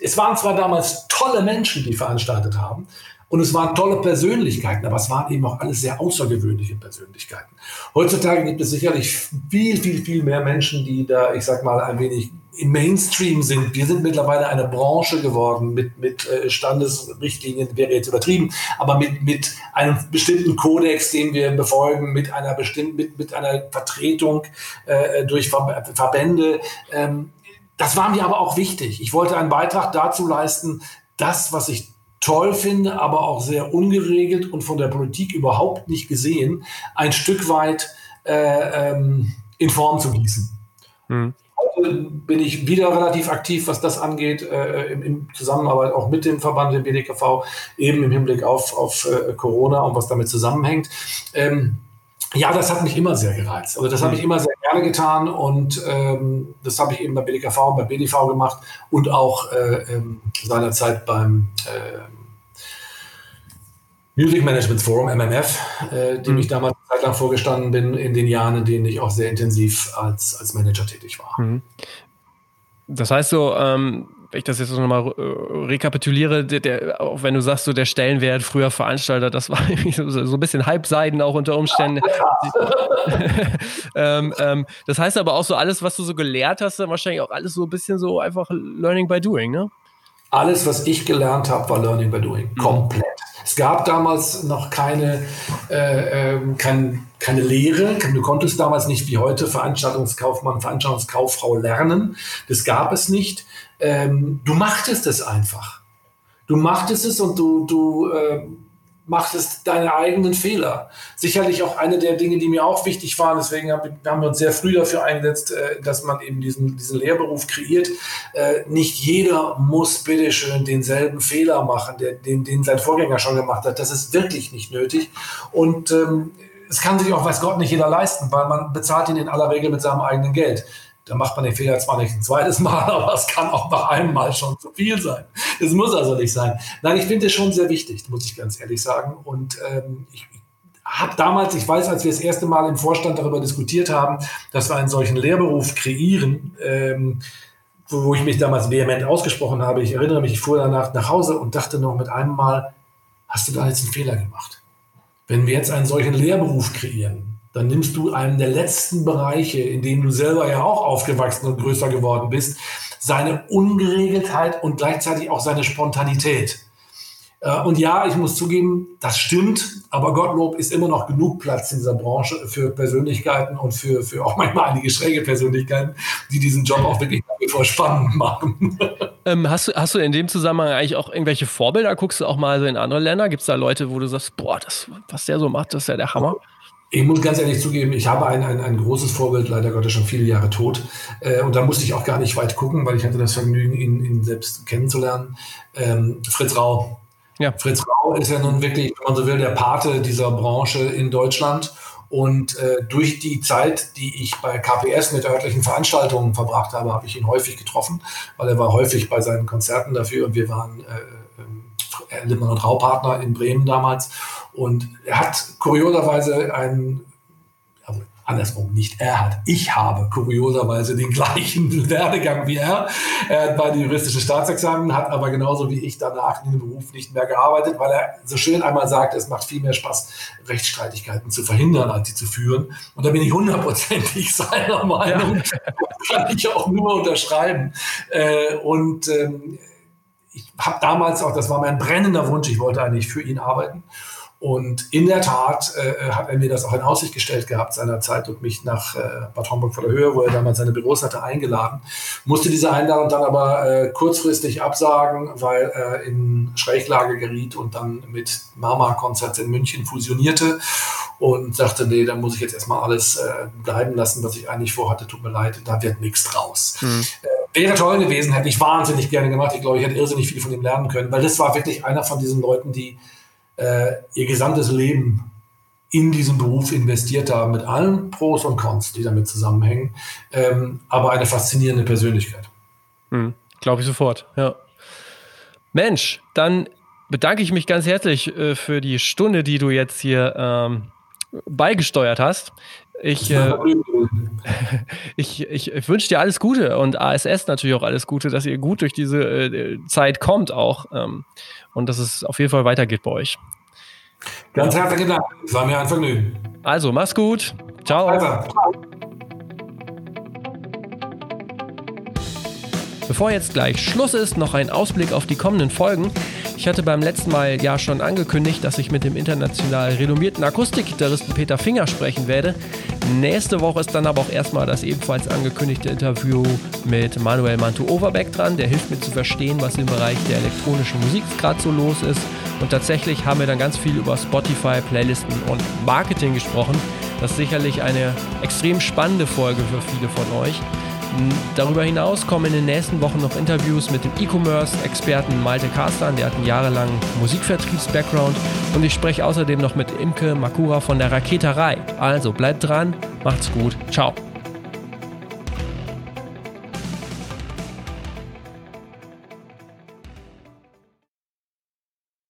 es waren zwar damals tolle Menschen, die veranstaltet haben, und es waren tolle Persönlichkeiten, aber es waren eben auch alles sehr außergewöhnliche Persönlichkeiten. Heutzutage gibt es sicherlich viel, viel, viel mehr Menschen, die da, ich sag mal, ein wenig im Mainstream sind. Wir sind mittlerweile eine Branche geworden mit, mit äh, Standesrichtlinien, wäre jetzt übertrieben, aber mit, mit einem bestimmten Kodex, den wir befolgen, mit einer bestimmten, mit, mit einer Vertretung äh, durch Verbände. Ähm, das war mir aber auch wichtig. Ich wollte einen Beitrag dazu leisten, das, was ich toll finde, aber auch sehr ungeregelt und von der Politik überhaupt nicht gesehen, ein Stück weit äh, ähm, in Form zu gießen. Mhm. Heute bin ich wieder relativ aktiv, was das angeht, äh, in, in, Zusammenarbeit auch mit dem Verband, dem BDKV, eben im Hinblick auf, auf äh, Corona und was damit zusammenhängt. Ähm, ja, das hat mich immer sehr gereizt. Also das habe ich immer sehr gerne getan und ähm, das habe ich eben bei BDKV und bei BDV gemacht und auch äh, ähm, seinerzeit beim äh, Music Management Forum, MMF, äh, dem mhm. ich damals eine Zeit lang vorgestanden bin, in den Jahren, in denen ich auch sehr intensiv als, als Manager tätig war. Mhm.
Das heißt so, ähm, wenn ich das jetzt nochmal äh, rekapituliere, der, der, auch wenn du sagst, so der Stellenwert früher Veranstalter, das war so, so ein bisschen Halbseiden auch unter Umständen. ähm, ähm, das heißt aber auch so, alles, was du so gelehrt hast, dann wahrscheinlich auch alles so ein bisschen so einfach Learning by Doing, ne?
Alles, was ich gelernt habe, war Learning by Doing. Mhm. Komplett. Es gab damals noch keine, äh, äh, kein, keine Lehre. Du konntest damals nicht wie heute Veranstaltungskaufmann, Veranstaltungskauffrau lernen. Das gab es nicht. Ähm, du machtest es einfach. Du machtest es und du, du äh, macht es deine eigenen Fehler. Sicherlich auch eine der Dinge, die mir auch wichtig waren, deswegen haben wir uns sehr früh dafür eingesetzt, äh, dass man eben diesen, diesen Lehrberuf kreiert. Äh, nicht jeder muss bitteschön denselben Fehler machen, den, den sein Vorgänger schon gemacht hat. Das ist wirklich nicht nötig. Und ähm, es kann sich auch, weiß Gott, nicht jeder leisten, weil man bezahlt ihn in aller Regel mit seinem eigenen Geld da macht man den Fehler zwar nicht ein zweites Mal, aber es kann auch nach einem Mal schon zu viel sein. Das muss also nicht sein. Nein, ich finde es schon sehr wichtig, muss ich ganz ehrlich sagen. Und ähm, ich, habe damals, ich weiß, als wir das erste Mal im Vorstand darüber diskutiert haben, dass wir einen solchen Lehrberuf kreieren, ähm, wo, wo ich mich damals vehement ausgesprochen habe. Ich erinnere mich, ich fuhr danach nach Hause und dachte noch mit einem Mal, hast du da jetzt einen Fehler gemacht? Wenn wir jetzt einen solchen Lehrberuf kreieren, dann nimmst du einen der letzten Bereiche, in dem du selber ja auch aufgewachsen und größer geworden bist, seine Ungeregeltheit und gleichzeitig auch seine Spontanität. Äh, und ja, ich muss zugeben, das stimmt, aber Gottlob ist immer noch genug Platz in dieser Branche für Persönlichkeiten und für, für auch manchmal einige schräge Persönlichkeiten, die diesen Job auch wirklich vor spannend machen.
Ähm, hast, du, hast du in dem Zusammenhang eigentlich auch irgendwelche Vorbilder? Guckst du auch mal so in andere Länder? Gibt es da Leute, wo du sagst, boah, das, was der so macht, das ist ja der Hammer?
Ich muss ganz ehrlich zugeben, ich habe ein, ein, ein großes Vorbild, leider Gottes schon viele Jahre tot. Äh, und da musste ich auch gar nicht weit gucken, weil ich hatte das Vergnügen, ihn, ihn selbst kennenzulernen. Ähm, Fritz Rau. Ja. Fritz Rau ist ja nun wirklich, wenn man so will, der Pate dieser Branche in Deutschland. Und äh, durch die Zeit, die ich bei KPS mit örtlichen Veranstaltungen verbracht habe, habe ich ihn häufig getroffen, weil er war häufig bei seinen Konzerten dafür und wir waren äh, Lippmann und Rau-Partner in Bremen damals. Und er hat kurioserweise einen, also andersrum, nicht er hat, ich habe kurioserweise den gleichen Werdegang wie er. Er hat beide juristische Staatsexamen, hat aber genauso wie ich danach in dem Beruf nicht mehr gearbeitet, weil er so schön einmal sagt, es macht viel mehr Spaß, Rechtsstreitigkeiten zu verhindern, als sie zu führen. Und da bin ich hundertprozentig seiner Meinung. kann ich auch nur unterschreiben. Äh, und ähm, ich habe damals auch, das war mein brennender Wunsch, ich wollte eigentlich für ihn arbeiten. Und in der Tat äh, hat er mir das auch in Aussicht gestellt gehabt seinerzeit und mich nach äh, Bad Homburg vor der Höhe, wo er damals seine Büros hatte, eingeladen. Musste diese Einladung dann aber äh, kurzfristig absagen, weil er in Schräglage geriet und dann mit Mama Konzerts in München fusionierte und sagte, nee, da muss ich jetzt erstmal alles äh, bleiben lassen, was ich eigentlich vorhatte. Tut mir leid, da wird nichts draus. Mhm. Wäre toll gewesen, hätte ich wahnsinnig gerne gemacht. Ich glaube, ich hätte irrsinnig viel von ihm lernen können, weil das war wirklich einer von diesen Leuten, die äh, ihr gesamtes Leben in diesen Beruf investiert haben, mit allen Pros und Cons, die damit zusammenhängen, ähm, aber eine faszinierende Persönlichkeit.
Hm, Glaube ich sofort, ja. Mensch, dann bedanke ich mich ganz herzlich äh, für die Stunde, die du jetzt hier ähm, beigesteuert hast. Ich, äh, ich, ich, ich wünsche dir alles Gute und ASS natürlich auch alles Gute, dass ihr gut durch diese äh, Zeit kommt auch ähm, und dass es auf jeden Fall weitergeht bei euch.
Ganz herzlichen Dank. Es war mir ein Vergnügen.
Also, mach's gut. Ciao. Ciao. Bevor jetzt gleich Schluss ist, noch ein Ausblick auf die kommenden Folgen. Ich hatte beim letzten Mal ja schon angekündigt, dass ich mit dem international renommierten Akustikgitarristen Peter Finger sprechen werde. Nächste Woche ist dann aber auch erstmal das ebenfalls angekündigte Interview mit Manuel Mantu Overbeck dran. Der hilft mir zu verstehen, was im Bereich der elektronischen Musik gerade so los ist. Und tatsächlich haben wir dann ganz viel über Spotify, Playlisten und Marketing gesprochen. Das ist sicherlich eine extrem spannende Folge für viele von euch. Darüber hinaus kommen in den nächsten Wochen noch Interviews mit dem E-Commerce-Experten Malte Karstan, der hat einen jahrelangen Musikvertriebs-Background und ich spreche außerdem noch mit Imke Makura von der Raketerei. Also bleibt dran, macht's gut, ciao.